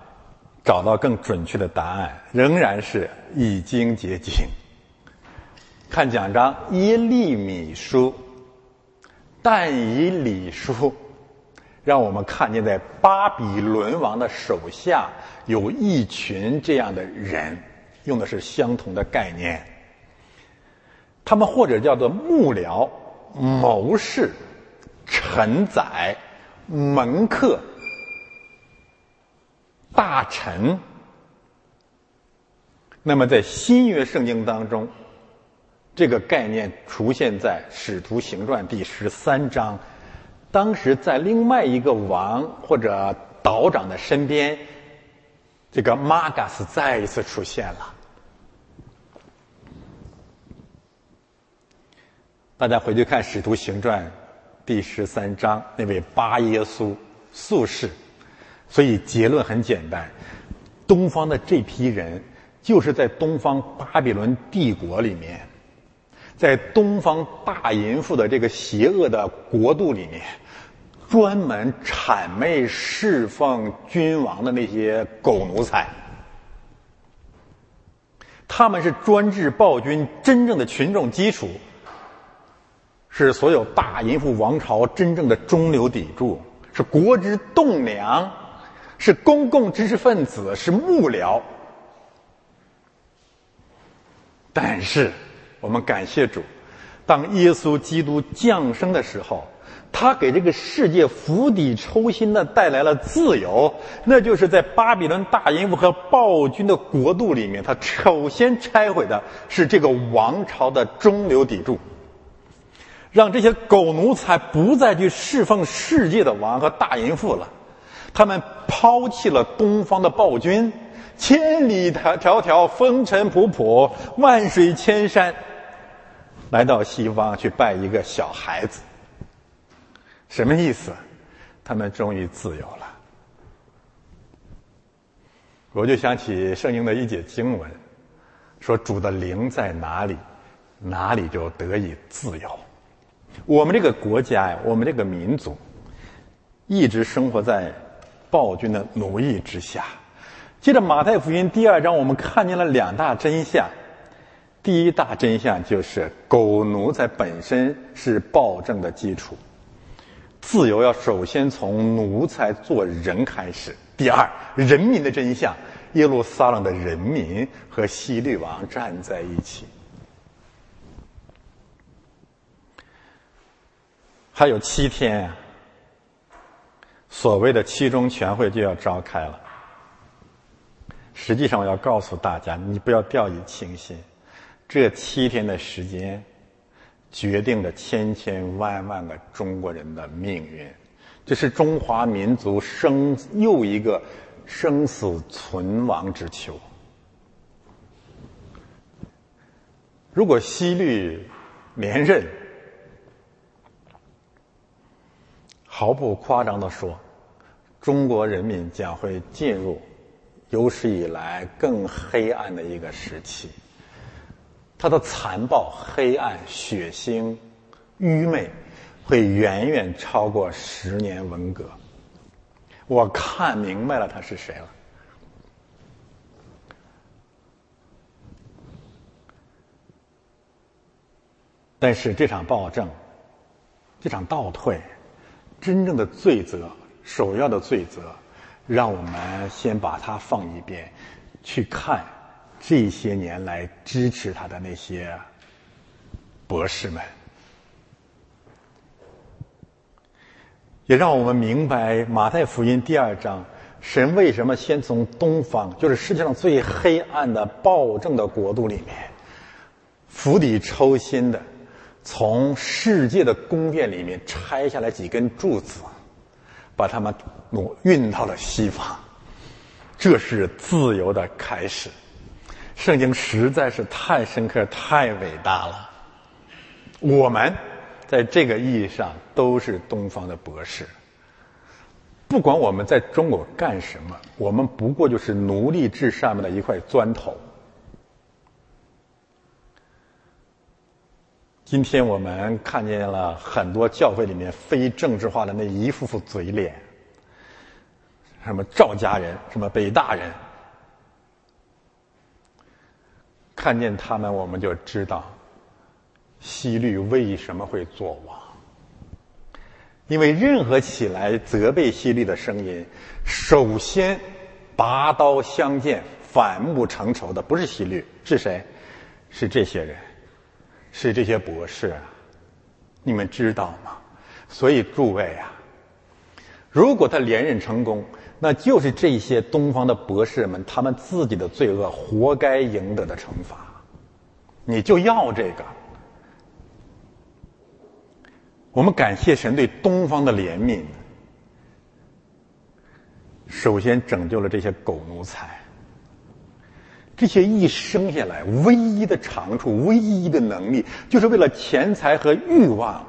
找到更准确的答案，仍然是已经结晶。看奖章，耶利米书、但以理书，让我们看见在巴比伦王的手下有一群这样的人，用的是相同的概念。他们或者叫做幕僚、谋士、臣宰、门客、大臣。那么在新约圣经当中，这个概念出现在《使徒行传》第十三章。当时在另外一个王或者岛长的身边，这个马嘎斯再一次出现了。大家回去看《使徒行传》第十三章，那位巴耶稣术士。所以结论很简单：东方的这批人，就是在东方巴比伦帝国里面，在东方大淫妇的这个邪恶的国度里面，专门谄媚侍奉君王的那些狗奴才。他们是专制暴君真正的群众基础。是所有大淫妇王朝真正的中流砥柱，是国之栋梁，是公共知识分子，是幕僚。但是，我们感谢主，当耶稣基督降生的时候，他给这个世界釜底抽薪的带来了自由。那就是在巴比伦大淫妇和暴君的国度里面，他首先拆毁的是这个王朝的中流砥柱。让这些狗奴才不再去侍奉世界的王和大淫妇了，他们抛弃了东方的暴君，千里迢迢迢，风尘仆仆，万水千山，来到西方去拜一个小孩子。什么意思？他们终于自由了。我就想起圣经的一节经文，说主的灵在哪里，哪里就得以自由。我们这个国家呀，我们这个民族，一直生活在暴君的奴役之下。接着，《马太福音》第二章，我们看见了两大真相。第一大真相就是，狗奴在本身是暴政的基础。自由要首先从奴才做人开始。第二，人民的真相，耶路撒冷的人民和希律王站在一起。还有七天，所谓的七中全会就要召开了。实际上，我要告诉大家，你不要掉以轻心。这七天的时间，决定着千千万万个中国人的命运。这是中华民族生又一个生死存亡之秋。如果西律连任，毫不夸张的说，中国人民将会进入有史以来更黑暗的一个时期。它的残暴、黑暗、血腥、愚昧，会远远超过十年文革。我看明白了他是谁了。但是这场暴政，这场倒退。真正的罪责，首要的罪责，让我们先把它放一边，去看这些年来支持他的那些博士们，也让我们明白马太福音第二章，神为什么先从东方，就是世界上最黑暗的暴政的国度里面，釜底抽薪的。从世界的宫殿里面拆下来几根柱子，把它们挪运到了西方，这是自由的开始。圣经实在是太深刻、太伟大了。我们在这个意义上都是东方的博士。不管我们在中国干什么，我们不过就是奴隶制上面的一块砖头。今天我们看见了很多教会里面非政治化的那一副副嘴脸，什么赵家人，什么北大人，看见他们我们就知道，西律为什么会作王。因为任何起来责备西律的声音，首先拔刀相见、反目成仇的不是西律，是谁？是这些人。是这些博士啊，你们知道吗？所以诸位啊，如果他连任成功，那就是这些东方的博士们他们自己的罪恶，活该赢得的惩罚。你就要这个。我们感谢神对东方的怜悯，首先拯救了这些狗奴才。这些一生下来唯一的长处、唯一的能力，就是为了钱财和欲望，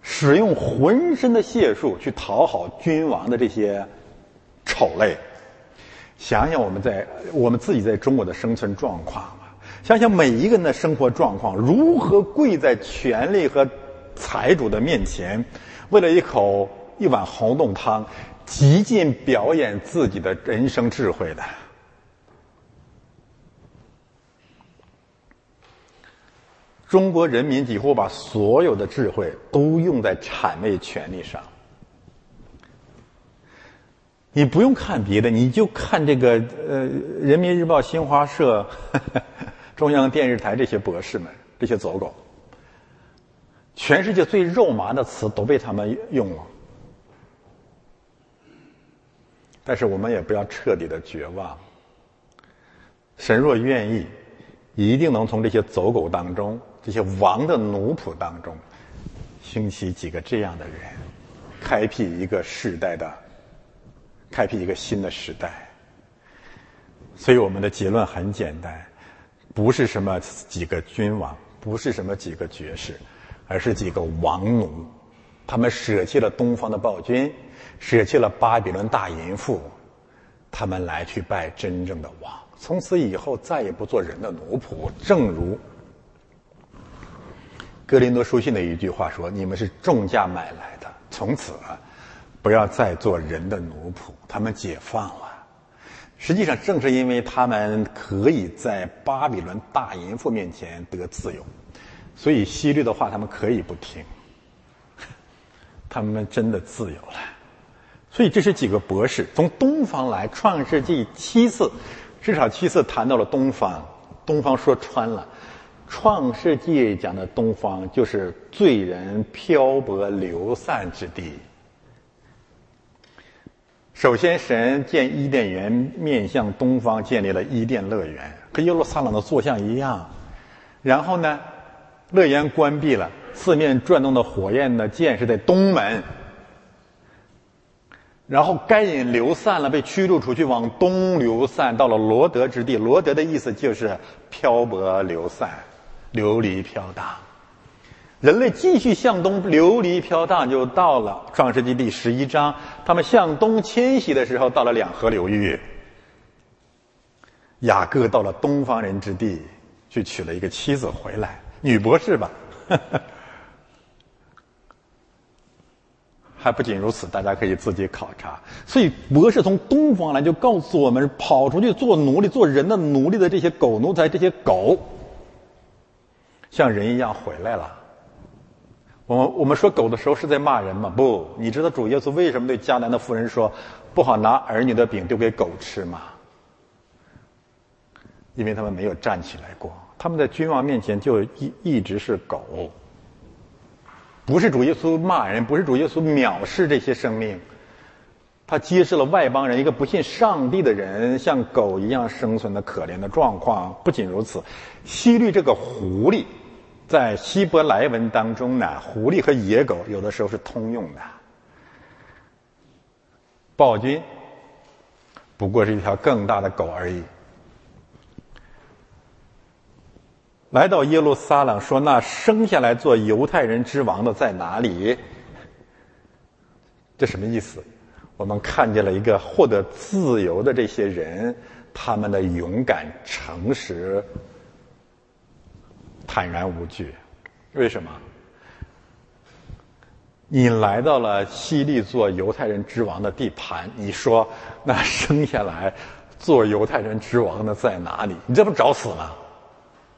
使用浑身的解数去讨好君王的这些丑类。想想我们在我们自己在中国的生存状况，想想每一个人的生活状况，如何跪在权力和财主的面前，为了一口一碗红豆汤，极尽表演自己的人生智慧的。中国人民几乎把所有的智慧都用在谄媚权力上。你不用看别的，你就看这个呃，《人民日报》、新华社、中央电视台这些博士们，这些走狗，全世界最肉麻的词都被他们用了。但是我们也不要彻底的绝望。神若愿意，一定能从这些走狗当中。这些王的奴仆当中，兴起几个这样的人，开辟一个时代的，开辟一个新的时代。所以我们的结论很简单，不是什么几个君王，不是什么几个爵士，而是几个王奴，他们舍弃了东方的暴君，舍弃了巴比伦大淫妇，他们来去拜真正的王，从此以后再也不做人的奴仆，正如。格林多书信的一句话说：“你们是重价买来的，从此不要再做人的奴仆。”他们解放了。实际上，正是因为他们可以在巴比伦大淫妇面前得自由，所以希律的话他们可以不听。他们真的自由了。所以，这是几个博士从东方来，《创世纪》七次，至少七次谈到了东方。东方说穿了。创世纪讲的东方，就是罪人漂泊流散之地。首先，神建伊甸园，面向东方建立了伊甸乐园，和耶路撒冷的坐像一样。然后呢，乐园关闭了，四面转动的火焰的箭是在东门。然后该隐流散了，被驱逐出去，往东流散，到了罗德之地。罗德的意思就是漂泊流散。流离飘荡，人类继续向东流离飘荡，就到了创世纪第十一章。他们向东迁徙的时候，到了两河流域。雅各到了东方人之地，去娶了一个妻子回来，女博士吧。还不仅如此，大家可以自己考察。所以，博士从东方来，就告诉我们：跑出去做奴隶、做人的奴隶的这些狗奴才，这些狗。像人一样回来了。我我们说狗的时候是在骂人吗？不，你知道主耶稣为什么对迦南的妇人说不好拿儿女的饼丢给狗吃吗？因为他们没有站起来过，他们在君王面前就一一直是狗。不是主耶稣骂人，不是主耶稣藐视这些生命，他揭示了外邦人一个不信上帝的人像狗一样生存的可怜的状况。不仅如此，西律这个狐狸。在希伯来文当中呢，狐狸和野狗有的时候是通用的。暴君不过是一条更大的狗而已。来到耶路撒冷，说：“那生下来做犹太人之王的在哪里？”这什么意思？我们看见了一个获得自由的这些人，他们的勇敢、诚实。坦然无惧。为什么？你来到了西利做犹太人之王的地盘，你说那生下来做犹太人之王的在哪里？你这不找死吗？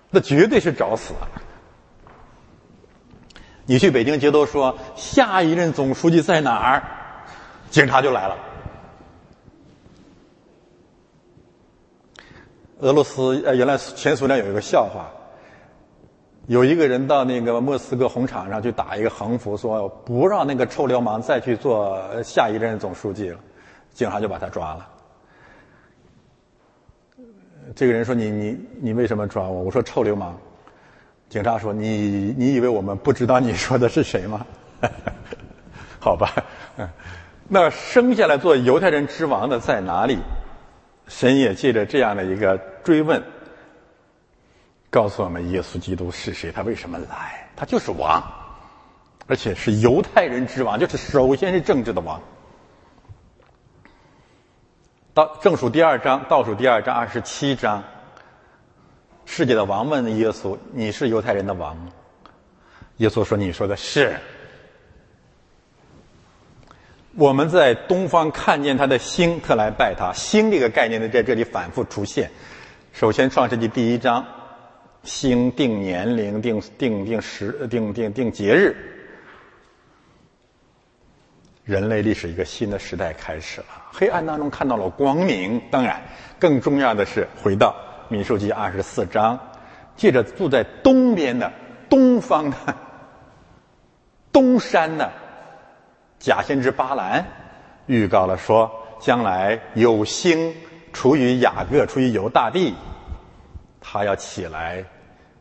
那绝对是找死！你去北京街头说下一任总书记在哪儿，警察就来了。俄罗斯呃，原来前苏联有一个笑话。有一个人到那个莫斯科红场上去打一个横幅，说不让那个臭流氓再去做下一任总书记了，警察就把他抓了。这个人说：“你你你为什么抓我？”我说：“臭流氓。”警察说：“你你以为我们不知道你说的是谁吗？” 好吧，那生下来做犹太人之王的在哪里？神也借着这样的一个追问。告诉我们耶稣基督是谁？他为什么来？他就是王，而且是犹太人之王，就是首先是政治的王。倒正数第二章，倒数第二章二十七章，世界的王问耶稣：“你是犹太人的王吗？”耶稣说：“你说的是。”我们在东方看见他的星，特来拜他。星这个概念呢，在这里反复出现。首先，《创世纪》第一章。星定年龄，定定定时，定定定节日，人类历史一个新的时代开始了。黑暗当中看到了光明。当然，更重要的是回到《民数记》二十四章，借着住在东边的、东方的、东山的假先知巴兰，预告了说，将来有星出于雅各，出于犹大地，他要起来。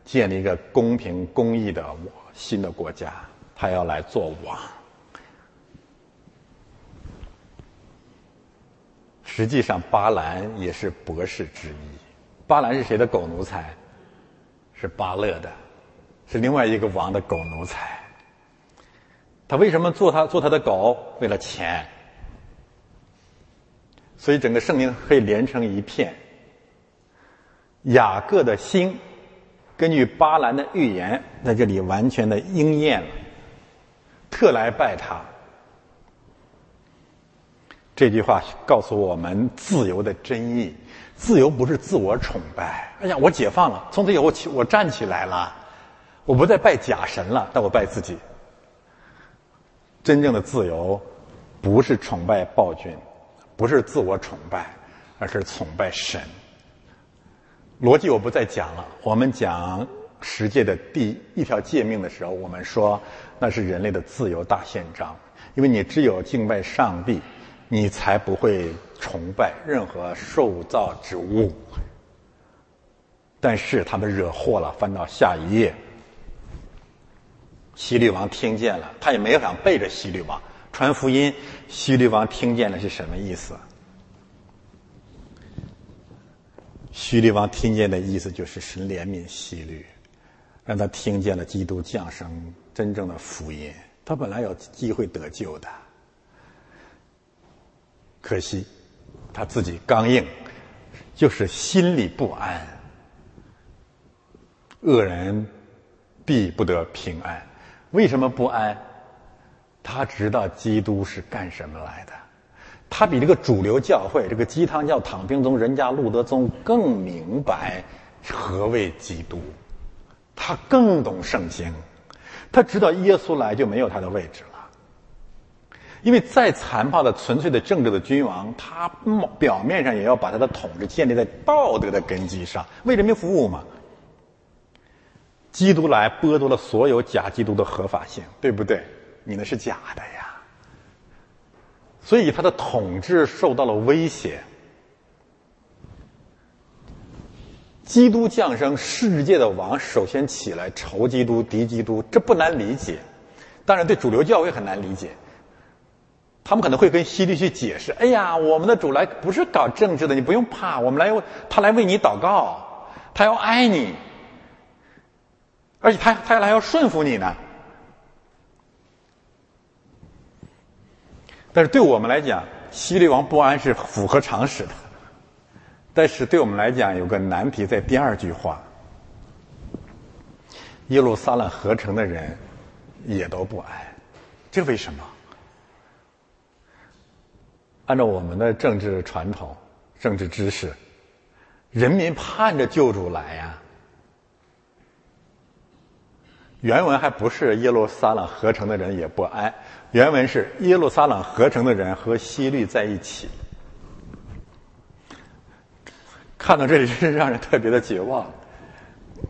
建立一个公平公义的我新的国家，他要来做王。实际上，巴兰也是博士之一。巴兰是谁的狗奴才？是巴勒的，是另外一个王的狗奴才。他为什么做他做他的狗？为了钱。所以整个圣经可以连成一片。雅各的心。根据巴兰的预言，在这里完全的应验了。特来拜他，这句话告诉我们自由的真意。自由不是自我崇拜。哎呀，我解放了，从此以后起我站起来了，我不再拜假神了，但我拜自己。真正的自由，不是崇拜暴君，不是自我崇拜，而是崇拜神。逻辑我不再讲了。我们讲十诫的第一条诫命的时候，我们说那是人类的自由大宪章。因为你只有敬拜上帝，你才不会崇拜任何受造之物。但是他们惹祸了，翻到下一页。希律王听见了，他也没有想背着希律王传福音。希律王听见了是什么意思？徐律王听见的意思就是神怜悯希律，让他听见了基督降生真正的福音。他本来有机会得救的，可惜他自己刚硬，就是心里不安。恶人必不得平安。为什么不安？他知道基督是干什么来的。他比这个主流教会、这个鸡汤教、躺平宗、人家路德宗更明白何谓基督，他更懂圣经，他知道耶稣来就没有他的位置了。因为再残暴的、纯粹的政治的君王，他表面上也要把他的统治建立在道德的根基上，为人民服务嘛。基督来剥夺了所有假基督的合法性，对不对？你那是假的呀。所以他的统治受到了威胁。基督降生，世界的王首先起来仇基督、敌基督，这不难理解。当然，对主流教会很难理解。他们可能会跟希律去解释：“哎呀，我们的主来不是搞政治的，你不用怕，我们来，他来为你祷告，他要爱你，而且他他还要顺服你呢。”但是对我们来讲，西律王不安是符合常识的。但是对我们来讲，有个难题在第二句话，耶路撒冷合成的人也都不安。这为什么？按照我们的政治传统、政治知识，人民盼着救主来呀。原文还不是耶路撒冷合成的人也不安，原文是耶路撒冷合成的人和希律在一起。看到这里，真是让人特别的绝望。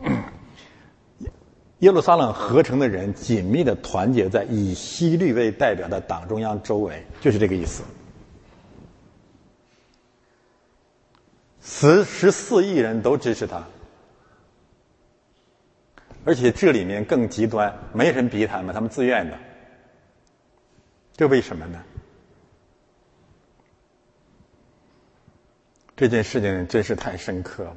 耶路撒冷合成的人紧密的团结在以希律为代表的党中央周围，就是这个意思。十十四亿人都支持他。而且这里面更极端，没人逼他们，他们自愿的。这为什么呢？这件事情真是太深刻了。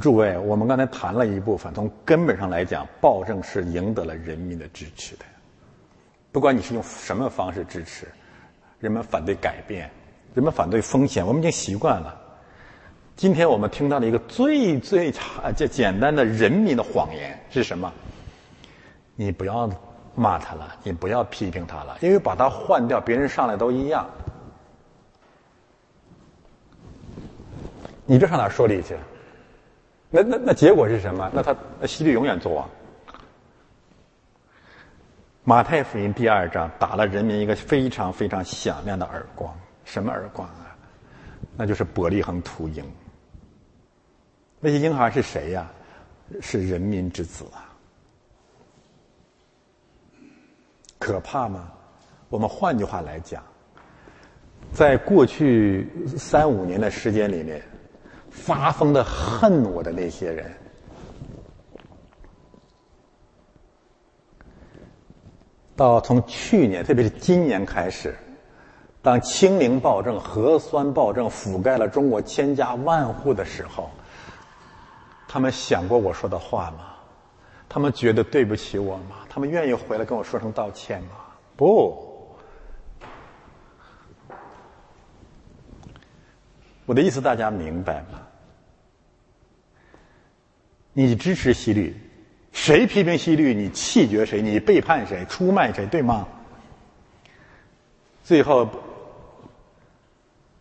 诸位，我们刚才谈了一部分，从根本上来讲，暴政是赢得了人民的支持的。不管你是用什么方式支持，人们反对改变，人们反对风险，我们已经习惯了。今天我们听到了一个最最差、就简单的人民的谎言是什么？你不要骂他了，你不要批评他了，因为把他换掉，别人上来都一样。你这上哪说理去？那那那结果是什么？那他那希律永远做王。马太福音第二章打了人民一个非常非常响亮的耳光，什么耳光啊？那就是伯利恒秃鹰。那些婴孩是谁呀？是人民之子啊！可怕吗？我们换句话来讲，在过去三五年的时间里面，发疯的恨我的那些人，到从去年，特别是今年开始，当清零暴政、核酸暴政覆盖了中国千家万户的时候。他们想过我说的话吗？他们觉得对不起我吗？他们愿意回来跟我说声道歉吗？不。我的意思大家明白吗？你支持西律，谁批评西律，你弃绝谁，你背叛谁，出卖谁，对吗？最后，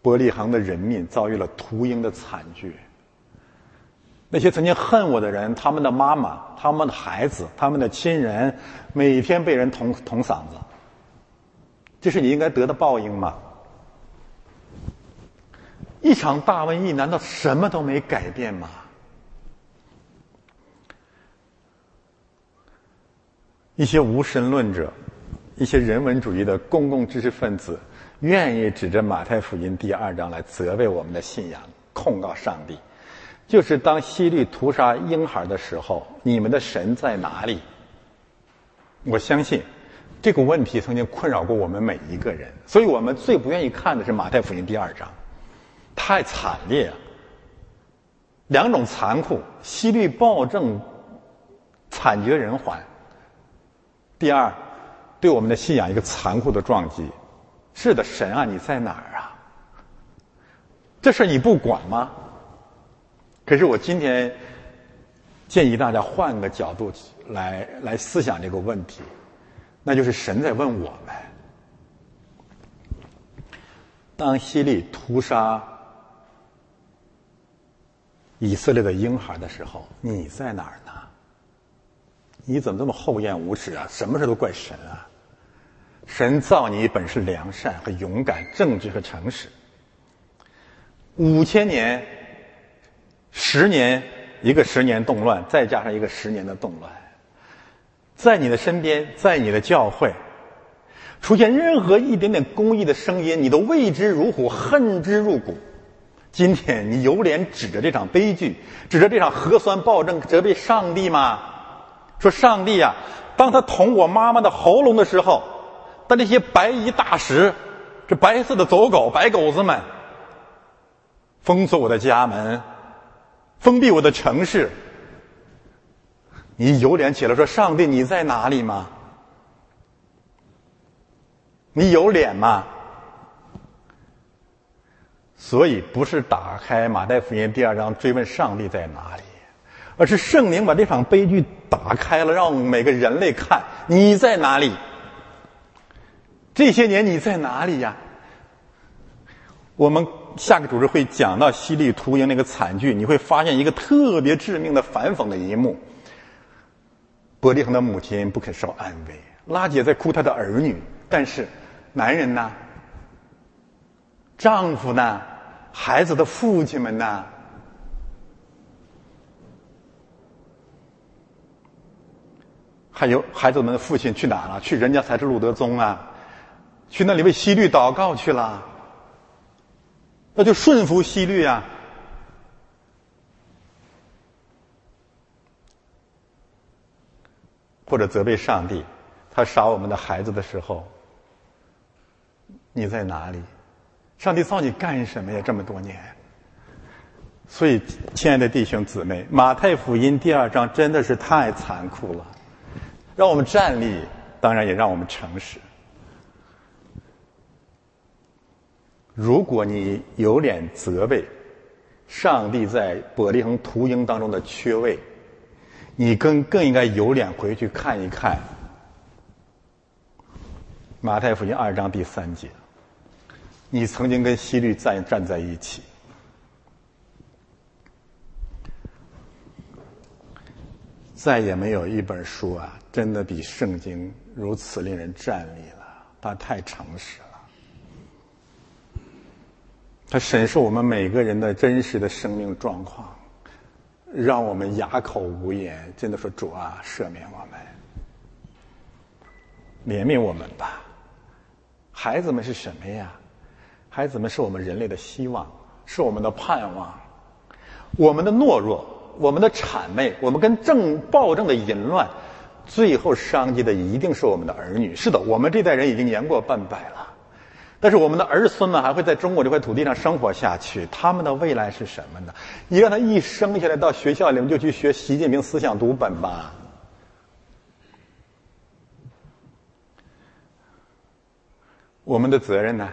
伯利恒的人民遭遇了屠鹰的惨剧。那些曾经恨我的人，他们的妈妈、他们的孩子、他们的亲人，每天被人捅捅嗓子，这是你应该得的报应吗？一场大瘟疫，难道什么都没改变吗？一些无神论者，一些人文主义的公共知识分子，愿意指着马太福音第二章来责备我们的信仰，控告上帝。就是当希律屠杀婴孩的时候，你们的神在哪里？我相信这个问题曾经困扰过我们每一个人，所以我们最不愿意看的是马太福音第二章，太惨烈了。两种残酷：希律暴政惨绝人寰；第二，对我们的信仰一个残酷的撞击。是的，神啊，你在哪儿啊？这事你不管吗？可是我今天建议大家换个角度来来思想这个问题，那就是神在问我们：当希利屠杀以色列的婴孩的时候，你在哪儿呢？你怎么这么厚颜无耻啊？什么事都怪神啊？神造你本是良善和勇敢、正直和诚实，五千年。十年一个十年动乱，再加上一个十年的动乱，在你的身边，在你的教会，出现任何一点点公益的声音，你都畏之如虎，恨之入骨。今天你有脸指着这场悲剧，指着这场核酸暴政责备上帝吗？说上帝呀，当他捅我妈妈的喉咙的时候，当那些白衣大使，这白色的走狗、白狗子们，封锁我的家门。封闭我的城市，你有脸起来说上帝你在哪里吗？你有脸吗？所以不是打开马太福音第二章追问上帝在哪里，而是圣灵把这场悲剧打开了，让每个人类看你在哪里。这些年你在哪里呀？我们下个主日会讲到西利屠营那个惨剧，你会发现一个特别致命的反讽的一幕：伯利恒的母亲不肯受安慰，拉姐在哭她的儿女，但是男人呢？丈夫呢？孩子的父亲们呢？还有孩子们的父亲去哪了？去人家才是路德宗啊，去那里为西律祷告去了。那就顺服西律啊，或者责备上帝，他杀我们的孩子的时候，你在哪里？上帝造你干什么呀？这么多年。所以，亲爱的弟兄姊妹，《马太福音》第二章真的是太残酷了。让我们站立，当然也让我们诚实。如果你有脸责备上帝在伯利恒屠鹰当中的缺位，你更更应该有脸回去看一看马太福音二章第三节，你曾经跟希律站站在一起。再也没有一本书啊，真的比圣经如此令人站立了。它太诚实了，它审视我们每个人的真实的生命状况，让我们哑口无言。真的说主啊，赦免我们，怜悯我们吧。孩子们是什么呀？孩子们是我们人类的希望，是我们的盼望，我们的懦弱。我们的谄媚，我们跟政暴政的淫乱，最后伤及的一定是我们的儿女。是的，我们这代人已经年过半百了，但是我们的儿孙们还会在中国这块土地上生活下去。他们的未来是什么呢？你让他一生下来到学校里面就去学习近平思想读本吧。我们的责任呢？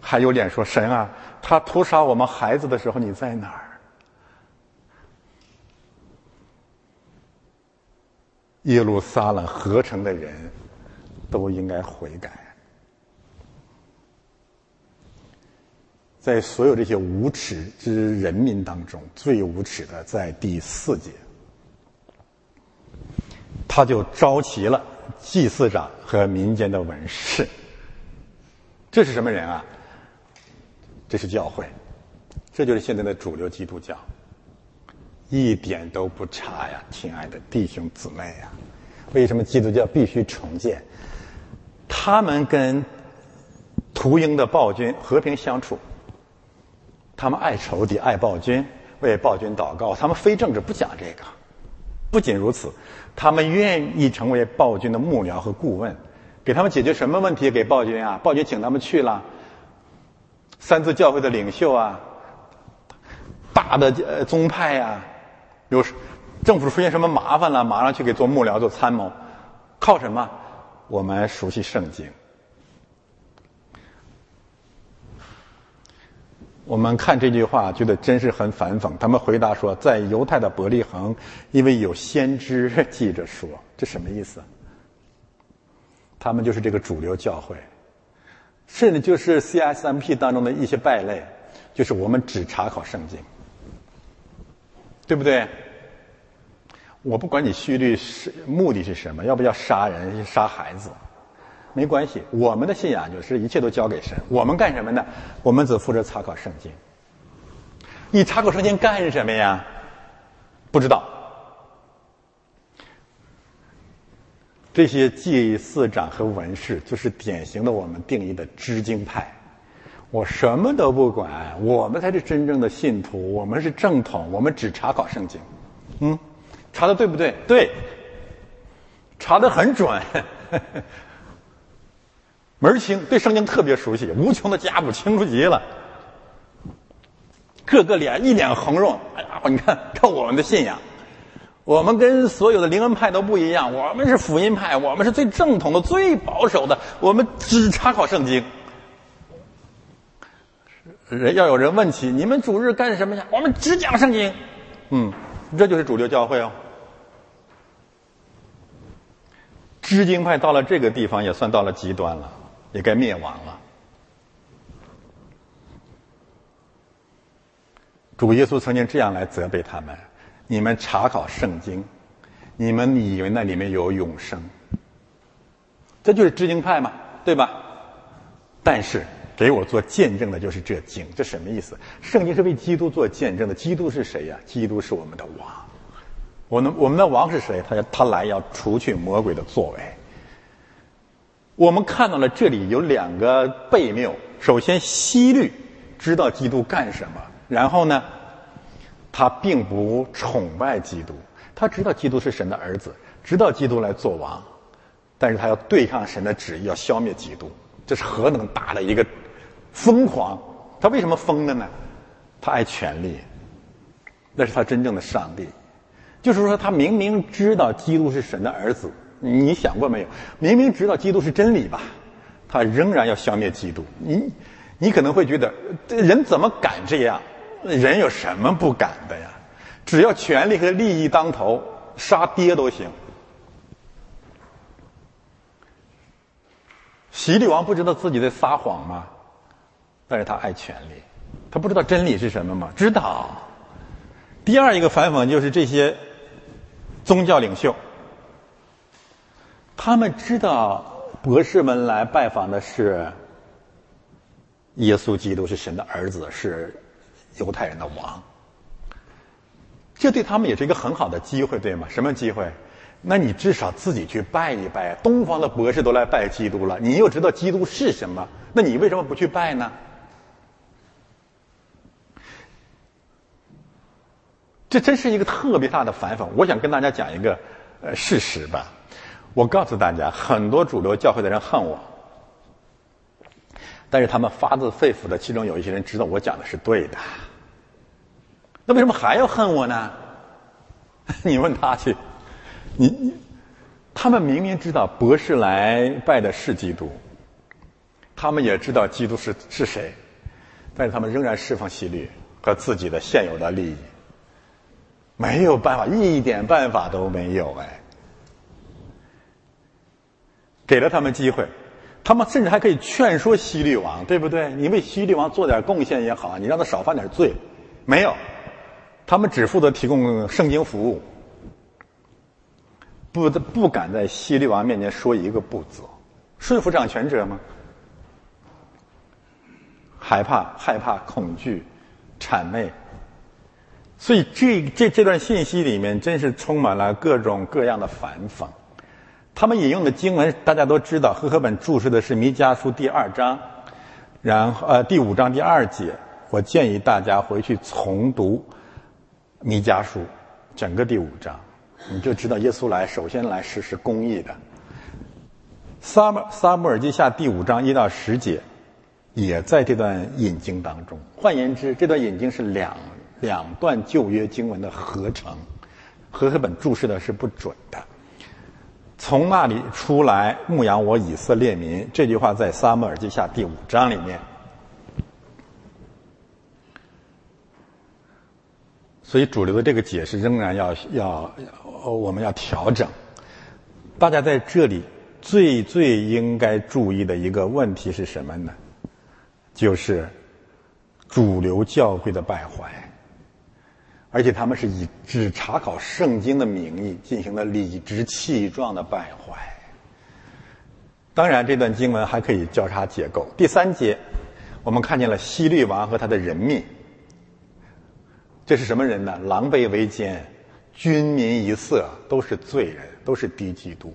还有脸说神啊？他屠杀我们孩子的时候，你在哪儿？耶路撒冷合成的人都应该悔改，在所有这些无耻之人民当中，最无耻的在第四节，他就召集了祭司长和民间的文士。这是什么人啊？这是教会，这就是现在的主流基督教。一点都不差呀，亲爱的弟兄姊妹呀！为什么基督教必须重建？他们跟屠鹰的暴君和平相处，他们爱仇敌，爱暴君，为暴君祷告。他们非政治不讲这个。不仅如此，他们愿意成为暴君的幕僚和顾问，给他们解决什么问题？给暴君啊，暴君请他们去了，三次教会的领袖啊，大的呃宗派呀。有政府出现什么麻烦了，马上去给做幕僚、做参谋，靠什么？我们熟悉圣经。我们看这句话，觉得真是很反讽。他们回答说，在犹太的伯利恒，因为有先知记着说，这什么意思？他们就是这个主流教会，甚至就是 CSMP 当中的一些败类，就是我们只查考圣经。对不对？我不管你蓄律是目的是什么，要不要杀人、杀孩子，没关系。我们的信仰就是一切都交给神。我们干什么呢？我们只负责查考圣经。你查考圣经干什么呀？不知道。这些祭司长和文士就是典型的我们定义的知经派。我什么都不管，我们才是真正的信徒，我们是正统，我们只查考圣经，嗯，查的对不对？对，查的很准，门清，对圣经特别熟悉，无穷的家谱清楚极了，个个脸一脸红润，哎呀，你看 看我们的信仰，我们跟所有的灵恩派都不一样，我们是福音派，我们是最正统的、最保守的，我们只查考圣经。人要有人问起你们主日干什么呀？我们只讲圣经。嗯，这就是主流教会哦。知经派到了这个地方，也算到了极端了，也该灭亡了。主耶稣曾经这样来责备他们：“你们查考圣经，你们以为那里面有永生？这就是知经派嘛，对吧？但是给我做见证的就是这经，这什么意思？圣经是为基督做见证的，基督是谁呀？基督是我们的王。我们我们的王是谁？他他来要除去魔鬼的作为。我们看到了这里有两个悖谬：首先，希律知道基督干什么。”然后呢，他并不崇拜基督，他知道基督是神的儿子，知道基督来做王，但是他要对抗神的旨意，要消灭基督，这是何等大的一个疯狂！他为什么疯的呢？他爱权力，那是他真正的上帝。就是说，他明明知道基督是神的儿子，你想过没有？明明知道基督是真理吧，他仍然要消灭基督。你，你可能会觉得，这人怎么敢这样？人有什么不敢的呀？只要权力和利益当头，杀爹都行。希律王不知道自己在撒谎吗？但是他爱权力，他不知道真理是什么吗？知道。第二一个反讽就是这些宗教领袖，他们知道博士们来拜访的是耶稣基督是神的儿子是。犹太人的王，这对他们也是一个很好的机会，对吗？什么机会？那你至少自己去拜一拜。东方的博士都来拜基督了，你又知道基督是什么，那你为什么不去拜呢？这真是一个特别大的反讽。我想跟大家讲一个呃事实吧。我告诉大家，很多主流教会的人恨我，但是他们发自肺腑的，其中有一些人知道我讲的是对的。那为什么还要恨我呢？你问他去。你你，他们明明知道博士来拜的是基督，他们也知道基督是是谁，但是他们仍然释放希律和自己的现有的利益，没有办法，一点办法都没有哎。给了他们机会，他们甚至还可以劝说希律王，对不对？你为希律王做点贡献也好，你让他少犯点罪，没有。他们只负责提供圣经服务，不不敢在希律王面前说一个不字，顺服掌权者吗？害怕、害怕、恐惧、谄媚，所以这这这段信息里面真是充满了各种各样的反讽。他们引用的经文大家都知道，和合本注释的是弥迦书第二章，然后呃第五章第二节。我建议大家回去重读。弥迦书，整个第五章，你就知道耶稣来首先来实施公义的。撒母撒母耳记下第五章一到十节，也在这段引经当中。换言之，这段引经是两两段旧约经文的合成，和合本注释的是不准的。从那里出来牧养我以色列民，这句话在撒母耳记下第五章里面。所以主流的这个解释仍然要要，我们要调整。大家在这里最最应该注意的一个问题是什么呢？就是主流教会的败坏，而且他们是以只查考圣经的名义进行了理直气壮的败坏。当然，这段经文还可以交叉结构。第三节，我们看见了希律王和他的人民。这是什么人呢？狼狈为奸，军民一色，都是罪人，都是低基督。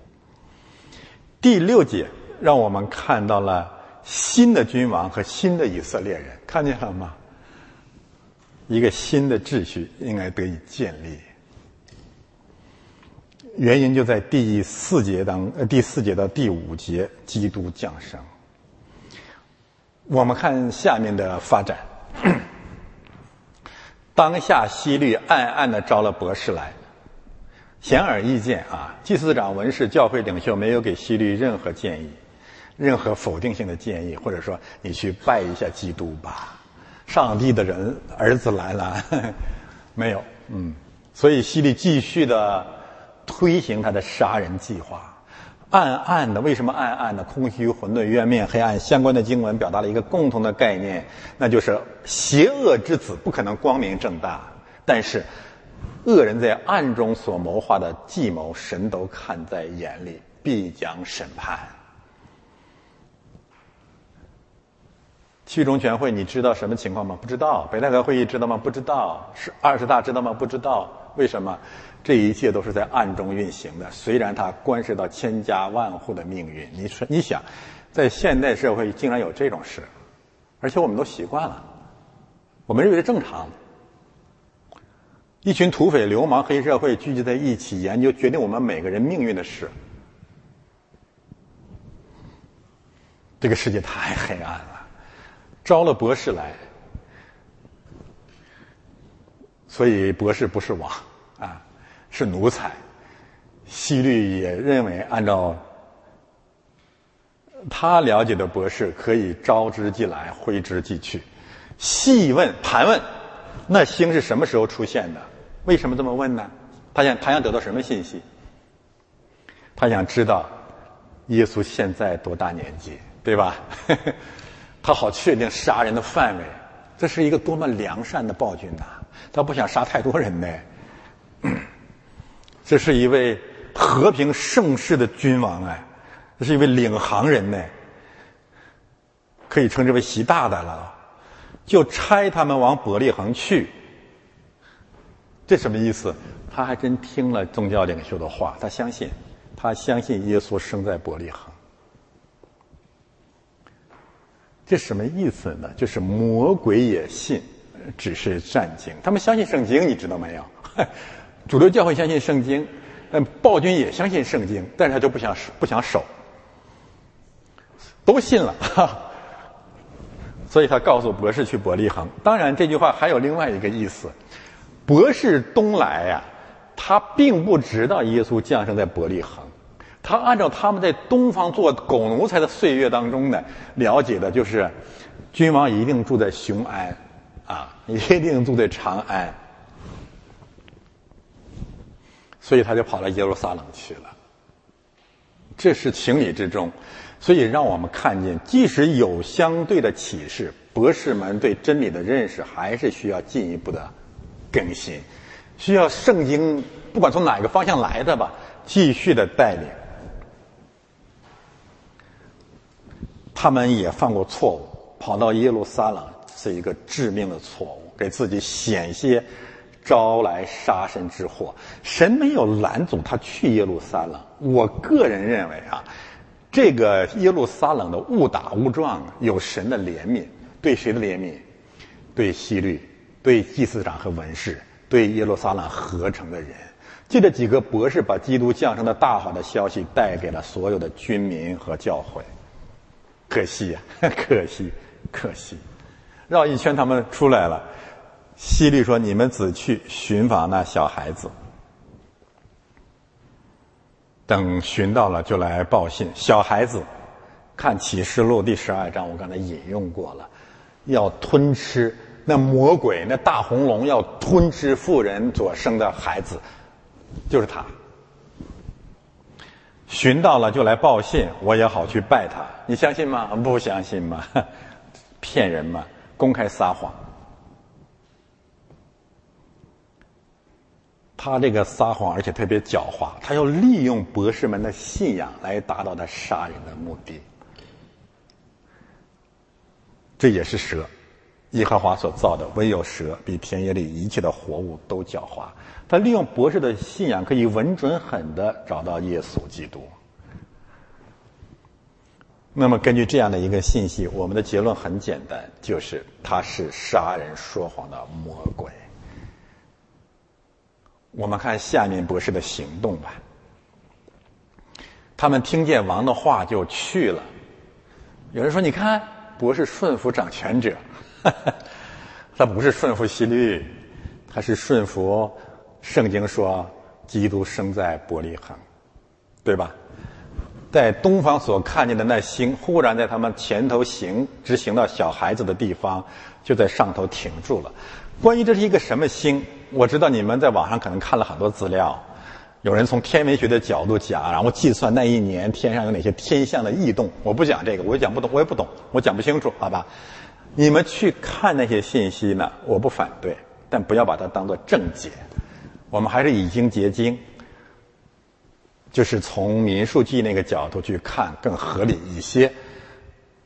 第六节让我们看到了新的君王和新的以色列人，看见了吗？一个新的秩序应该得以建立。原因就在第四节当呃第四节到第五节，基督降生。我们看下面的发展。当下，希律暗暗的招了博士来，显而易见啊！祭司长、文士、教会领袖没有给希律任何建议，任何否定性的建议，或者说你去拜一下基督吧，上帝的人儿子来了，没有，嗯，所以西利继续的推行他的杀人计划。暗暗的，为什么暗暗的？空虚、混沌、冤面、黑暗相关的经文表达了一个共同的概念，那就是邪恶之子不可能光明正大，但是恶人在暗中所谋划的计谋，神都看在眼里，必将审判。七中全会，你知道什么情况吗？不知道。北戴河会议知道吗？不知道。是二十大知道吗？不知道。为什么？这一切都是在暗中运行的，虽然它关涉到千家万户的命运。你说，你想，在现代社会竟然有这种事，而且我们都习惯了，我们认为是正常。一群土匪、流氓、黑社会聚集在一起研究决定我们每个人命运的事，这个世界太黑暗了。招了博士来，所以博士不是王啊。是奴才，西律也认为，按照他了解的博士，可以招之即来，挥之即去。细问盘问，那星是什么时候出现的？为什么这么问呢？他想，他想得到什么信息？他想知道耶稣现在多大年纪，对吧？他好确定杀人的范围。这是一个多么良善的暴君呐！他不想杀太多人呢。这是一位和平盛世的君王哎，这是一位领航人呢，可以称之为习大大了，就差他们往伯利恒去。这什么意思？他还真听了宗教领袖的话，他相信，他相信耶稣生在伯利恒。这什么意思呢？就是魔鬼也信，只是战经。他们相信圣经，你知道没有？主流教会相信圣经，嗯，暴君也相信圣经，但是他就不想不想守，都信了，哈 所以他告诉博士去伯利恒。当然，这句话还有另外一个意思：博士东来呀，他并不知道耶稣降生在伯利恒，他按照他们在东方做狗奴才的岁月当中呢，了解的就是君王一定住在雄安，啊，一定住在长安。所以他就跑到耶路撒冷去了，这是情理之中。所以让我们看见，即使有相对的启示，博士们对真理的认识还是需要进一步的更新，需要圣经不管从哪个方向来的吧，继续的带领。他们也犯过错误，跑到耶路撒冷是一个致命的错误，给自己险些。招来杀身之祸，神没有拦阻他去耶路撒冷。我个人认为啊，这个耶路撒冷的误打误撞有神的怜悯，对谁的怜悯？对希律，对祭司长和文士，对耶路撒冷合成的人。借着几个博士把基督降生的大好的消息带给了所有的军民和教会。可惜呀，可惜，可惜，绕一圈他们出来了。西律说：“你们只去寻访那小孩子，等寻到了就来报信。小孩子，看启示录第十二章，我刚才引用过了，要吞吃那魔鬼那大红龙，要吞吃妇人所生的孩子，就是他。寻到了就来报信，我也好去拜他。你相信吗？不相信吗？骗人吗？公开撒谎。”他这个撒谎，而且特别狡猾，他要利用博士们的信仰来达到他杀人的目的。这也是蛇，耶和华所造的，唯有蛇比田野里一切的活物都狡猾。他利用博士的信仰，可以稳准狠的找到耶稣基督。那么，根据这样的一个信息，我们的结论很简单，就是他是杀人说谎的魔鬼。我们看下面博士的行动吧。他们听见王的话就去了。有人说：“你看，博士顺服掌权者，他不是顺服西律，他是顺服圣经说基督生在伯利恒，对吧？在东方所看见的那星，忽然在他们前头行，直行到小孩子的地方，就在上头停住了。关于这是一个什么星？”我知道你们在网上可能看了很多资料，有人从天文学的角度讲，然后计算那一年天上有哪些天象的异动。我不讲这个，我也讲不懂，我也不懂，我讲不清楚，好吧？你们去看那些信息呢，我不反对，但不要把它当做正解。我们还是以经结经，就是从民数记那个角度去看更合理一些。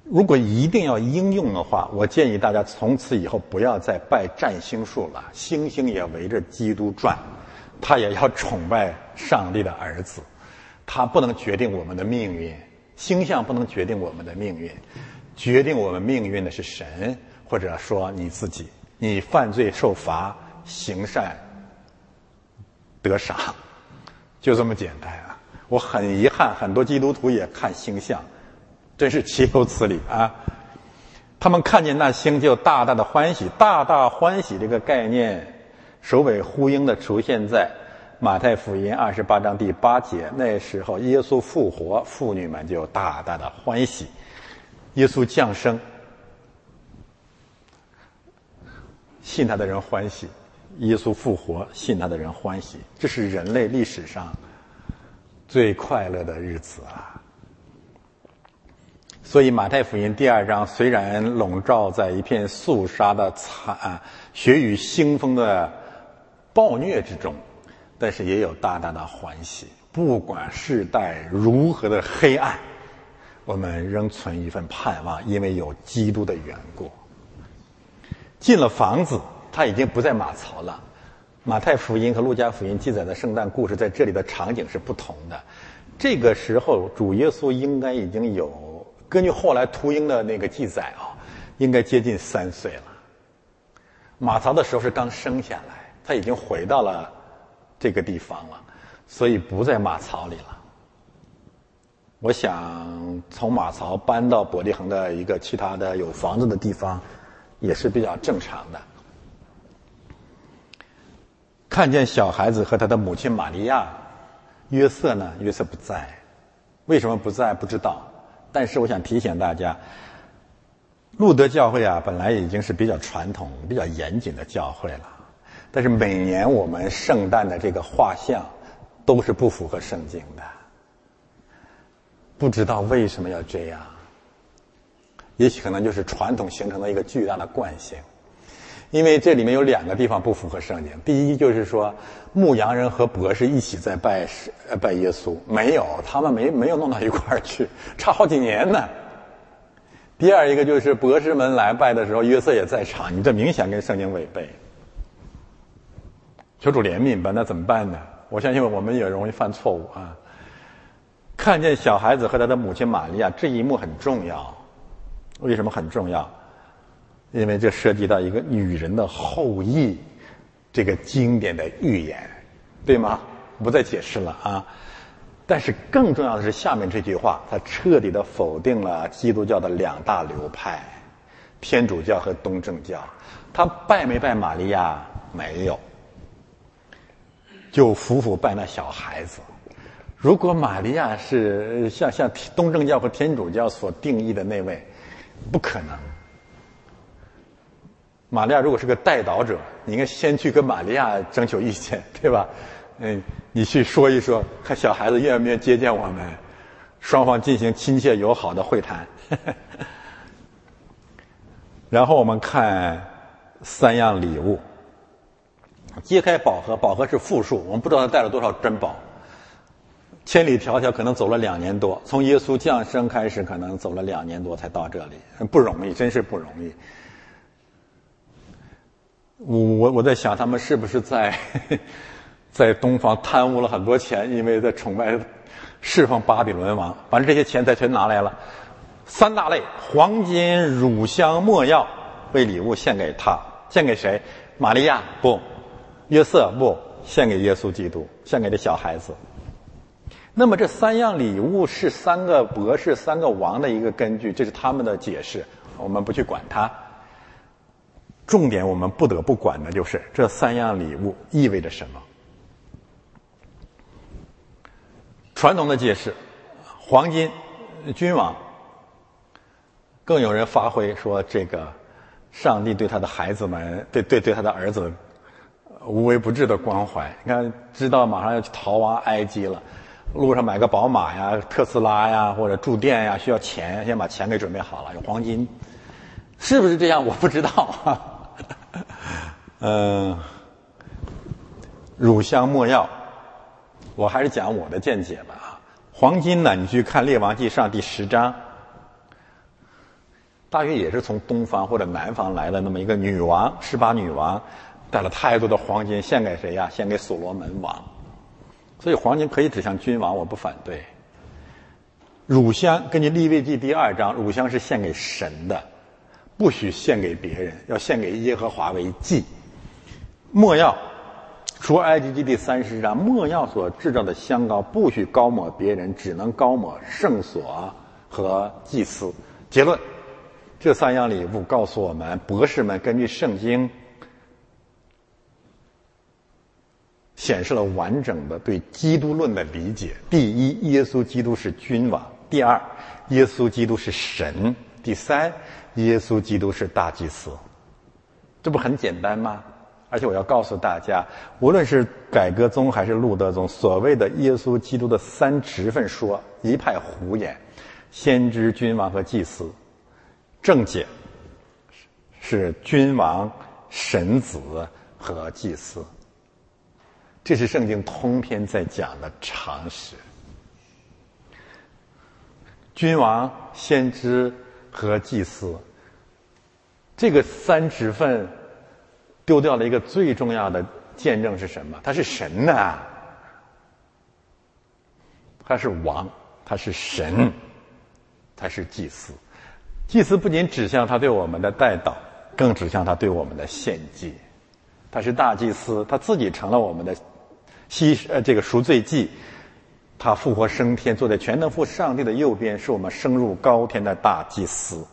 如果一定要应用的话，我建议大家从此以后不要再拜占星术了。星星也围着基督转，他也要崇拜上帝的儿子。他不能决定我们的命运，星象不能决定我们的命运，决定我们命运的是神，或者说你自己。你犯罪受罚，行善得赏，就这么简单啊！我很遗憾，很多基督徒也看星象。真是岂有此理啊！他们看见那星就大大的欢喜，大大欢喜这个概念首尾呼应的出现在马太福音二十八章第八节。那时候耶稣复活，妇女们就大大的欢喜。耶稣降生，信他的人欢喜；耶稣复活，信他的人欢喜。这是人类历史上最快乐的日子啊！所以，马太福音第二章虽然笼罩在一片肃杀的惨、血雨腥风的暴虐之中，但是也有大大的欢喜。不管世代如何的黑暗，我们仍存一份盼望，因为有基督的缘故。进了房子，他已经不在马槽了。马太福音和路加福音记载的圣诞故事在这里的场景是不同的。这个时候，主耶稣应该已经有。根据后来秃鹰的那个记载啊，应该接近三岁了。马槽的时候是刚生下来，他已经回到了这个地方了，所以不在马槽里了。我想从马槽搬到伯利恒的一个其他的有房子的地方，也是比较正常的。看见小孩子和他的母亲玛利亚，约瑟呢？约瑟不在，为什么不在？不知道。但是我想提醒大家，路德教会啊，本来已经是比较传统、比较严谨的教会了。但是每年我们圣诞的这个画像，都是不符合圣经的。不知道为什么要这样？也许可能就是传统形成的一个巨大的惯性。因为这里面有两个地方不符合圣经。第一就是说，牧羊人和博士一起在拜呃拜耶稣，没有，他们没没有弄到一块儿去，差好几年呢。第二一个就是博士们来拜的时候，约瑟也在场，你这明显跟圣经违背。求主怜悯吧，那怎么办呢？我相信我们也容易犯错误啊。看见小孩子和他的母亲玛利亚这一幕很重要，为什么很重要？因为这涉及到一个女人的后裔，这个经典的预言，对吗？不再解释了啊。但是更重要的是下面这句话，它彻底的否定了基督教的两大流派，天主教和东正教。他拜没拜玛利亚？没有，就夫妇拜那小孩子。如果玛利亚是像像东正教和天主教所定义的那位，不可能。玛利亚如果是个带导者，你应该先去跟玛利亚征求意见，对吧？嗯，你去说一说，看小孩子愿不愿意接见我们，双方进行亲切友好的会谈。然后我们看三样礼物，揭开宝盒，宝盒是复数，我们不知道他带了多少珍宝，千里迢迢可能走了两年多，从耶稣降生开始，可能走了两年多才到这里，不容易，真是不容易。我我我在想，他们是不是在在东方贪污了很多钱？因为在崇拜侍奉巴比伦王，把这些钱再全拿来了。三大类：黄金、乳香、没药，为礼物献给他。献给谁？玛利亚不？约瑟不？献给耶稣基督，献给这小孩子。那么这三样礼物是三个博士、三个王的一个根据，这是他们的解释，我们不去管它。重点我们不得不管的就是这三样礼物意味着什么。传统的解释，黄金，君王。更有人发挥说，这个上帝对他的孩子们，对对对他的儿子，无微不至的关怀。你看，知道马上要去逃亡埃及了，路上买个宝马呀、特斯拉呀，或者住店呀，需要钱，先把钱给准备好了，有黄金，是不是这样？我不知道。嗯，乳香没药，我还是讲我的见解吧。黄金呢，你去看《列王纪上》第十章。大约也是从东方或者南方来的那么一个女王，十八女王，带了太多的黄金献给谁呀？献给所罗门王。所以黄金可以指向君王，我不反对。乳香根据利未记第二章，乳香是献给神的，不许献给别人，要献给耶和华为祭。莫要除埃及记第三十章，莫要所制造的香膏不许高抹别人，只能高抹圣所和祭司。结论。这三样礼物告诉我们，博士们根据圣经显示了完整的对基督论的理解。第一，耶稣基督是君王；第二，耶稣基督是神；第三，耶稣基督是大祭司。这不很简单吗？而且我要告诉大家，无论是改革宗还是路德宗，所谓的耶稣基督的三职分说一派胡言：先知、君王和祭司。正解是君王、神子和祭司，这是圣经通篇在讲的常识。君王、先知和祭司，这个三职分丢掉了一个最重要的见证是什么？他是神呐，他是王，他是神，他是祭司。祭司不仅指向他对我们的代祷，更指向他对我们的献祭。他是大祭司，他自己成了我们的牺呃这个赎罪祭。他复活升天，坐在全能父上帝的右边，是我们升入高天的大祭司。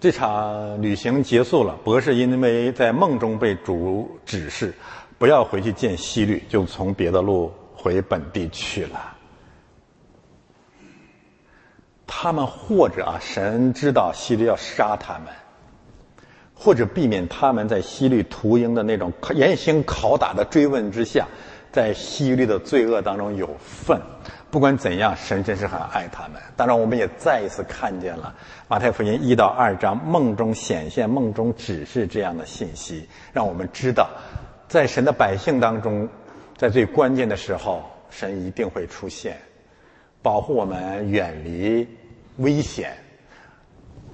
这场旅行结束了，博士因为在梦中被主指示不要回去见西律，就从别的路回本地去了。他们或者啊，神知道希律要杀他们，或者避免他们在希律屠鹰的那种严刑拷打的追问之下，在希律的罪恶当中有份。不管怎样，神真是很爱他们。当然，我们也再一次看见了马太福音一到二章梦中显现、梦中指示这样的信息，让我们知道，在神的百姓当中，在最关键的时候，神一定会出现。保护我们远离危险，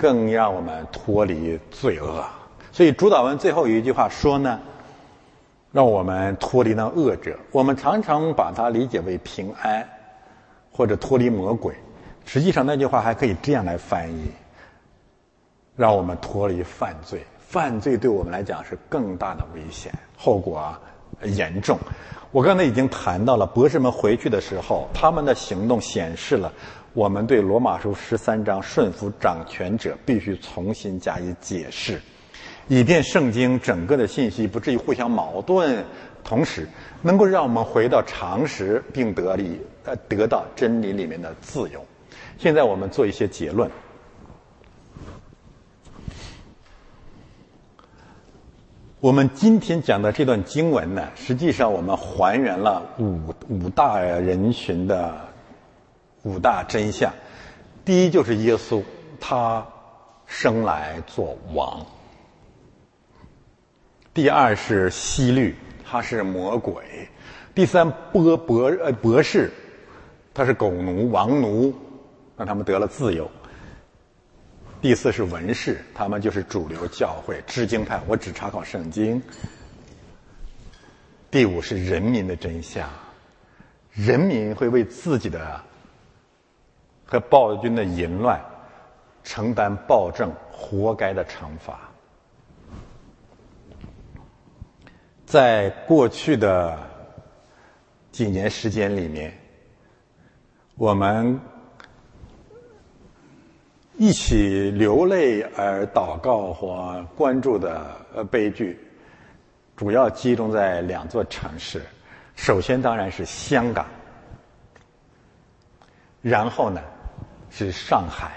更让我们脱离罪恶。所以主导文最后一句话说呢，让我们脱离那恶者。我们常常把它理解为平安，或者脱离魔鬼。实际上那句话还可以这样来翻译：让我们脱离犯罪。犯罪对我们来讲是更大的危险，后果严重。我刚才已经谈到了，博士们回去的时候，他们的行动显示了我们对罗马书十三章顺服掌权者必须重新加以解释，以便圣经整个的信息不至于互相矛盾，同时能够让我们回到常识，并得理呃得到真理里面的自由。现在我们做一些结论。我们今天讲的这段经文呢，实际上我们还原了五五大人群的五大真相。第一就是耶稣，他生来做王；第二是西律，他是魔鬼；第三波博呃博士，他是狗奴王奴，让他们得了自由。第四是文士，他们就是主流教会知经派，我只查考圣经。第五是人民的真相，人民会为自己的和暴君的淫乱承担暴政活该的惩罚。在过去的几年时间里面，我们。一起流泪而祷告或关注的呃悲剧，主要集中在两座城市。首先当然是香港，然后呢是上海。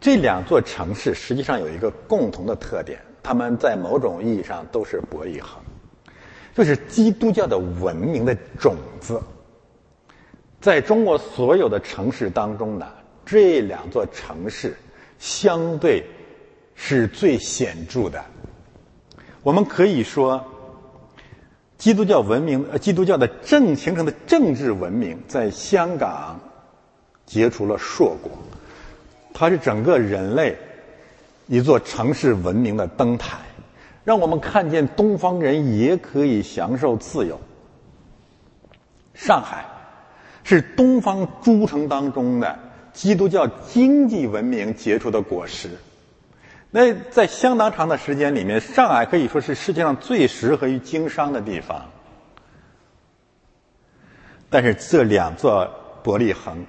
这两座城市实际上有一个共同的特点，他们在某种意义上都是伯利恒，就是基督教的文明的种子。在中国所有的城市当中呢，这两座城市相对是最显著的。我们可以说，基督教文明，呃，基督教的正形成的政治文明，在香港结出了硕果。它是整个人类一座城市文明的灯台，让我们看见东方人也可以享受自由。上海是东方诸城当中的基督教经济文明结出的果实。那在相当长的时间里面，上海可以说是世界上最适合于经商的地方。但是这两座伯利恒，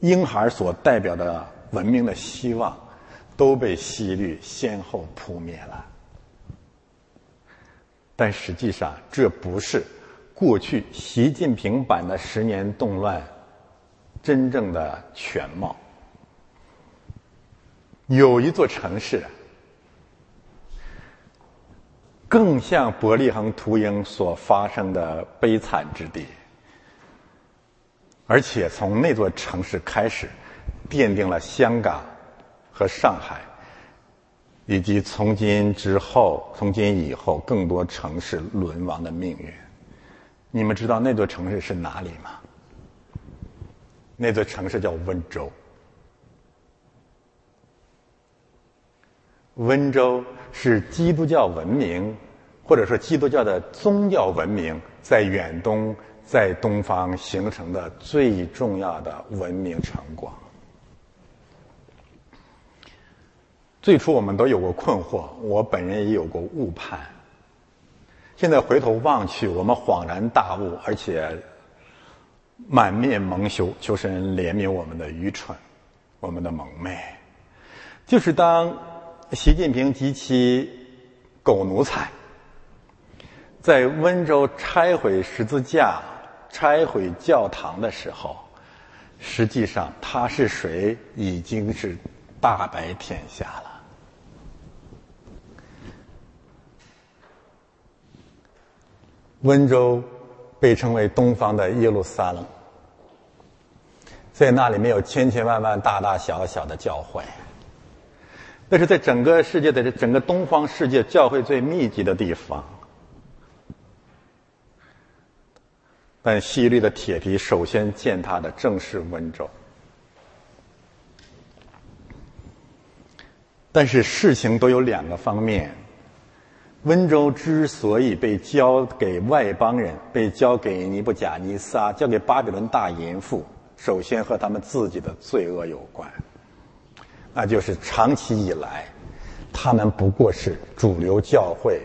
婴孩所代表的。文明的希望都被西律先后扑灭了，但实际上这不是过去习近平版的十年动乱真正的全貌。有一座城市更像伯利恒秃鹰所发生的悲惨之地，而且从那座城市开始。奠定了香港和上海，以及从今之后、从今以后更多城市沦亡的命运。你们知道那座城市是哪里吗？那座城市叫温州。温州是基督教文明，或者说基督教的宗教文明在远东、在东方形成的最重要的文明成果。最初我们都有过困惑，我本人也有过误判。现在回头望去，我们恍然大悟，而且满面蒙羞，求神怜悯我们的愚蠢，我们的蒙昧。就是当习近平及其狗奴才在温州拆毁十字架、拆毁教堂的时候，实际上他是谁已经是大白天下了。温州被称为东方的耶路撒冷，在那里面有千千万万大大小小的教会，那是在整个世界的这整个东方世界教会最密集的地方。但西律的铁蹄首先践踏的正是温州。但是事情都有两个方面。温州之所以被交给外邦人，被交给尼布甲尼撒，交给巴比伦大淫妇，首先和他们自己的罪恶有关。那就是长期以来，他们不过是主流教会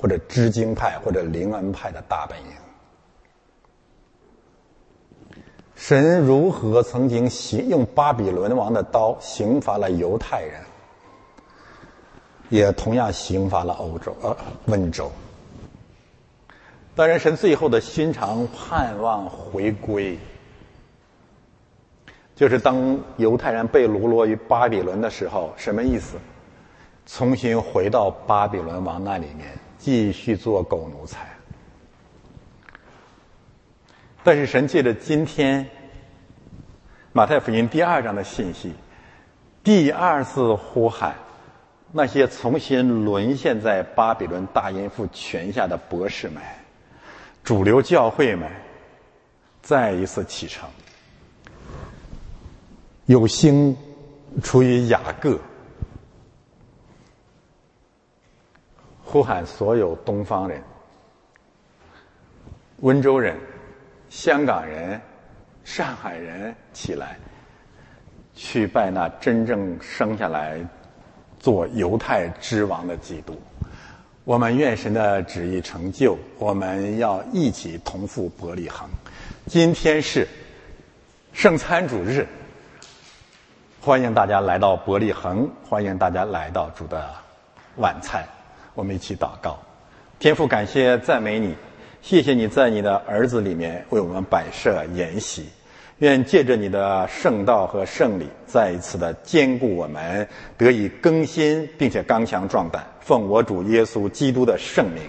或者知经派或者灵恩派的大本营。神如何曾经刑用巴比伦王的刀刑罚了犹太人？也同样刑罚了欧洲，呃，温州。当然，神最后的心肠盼望回归，就是当犹太人被掳落于巴比伦的时候，什么意思？重新回到巴比伦王那里面，继续做狗奴才。但是，神借着今天马太福音第二章的信息，第二次呼喊。那些重新沦陷在巴比伦大淫妇权下的博士们、主流教会们，再一次启程。有星出于雅各，呼喊所有东方人、温州人、香港人、上海人起来，去拜那真正生下来。做犹太之王的基督，我们愿神的旨意成就。我们要一起同赴伯利恒。今天是圣餐主日，欢迎大家来到伯利恒，欢迎大家来到主的晚餐。我们一起祷告，天父，感谢赞美你，谢谢你在你的儿子里面为我们摆设筵席，愿借着你的圣道和圣礼，再一次的坚固我们，得以更新，并且刚强壮胆。奉我主耶稣基督的圣名。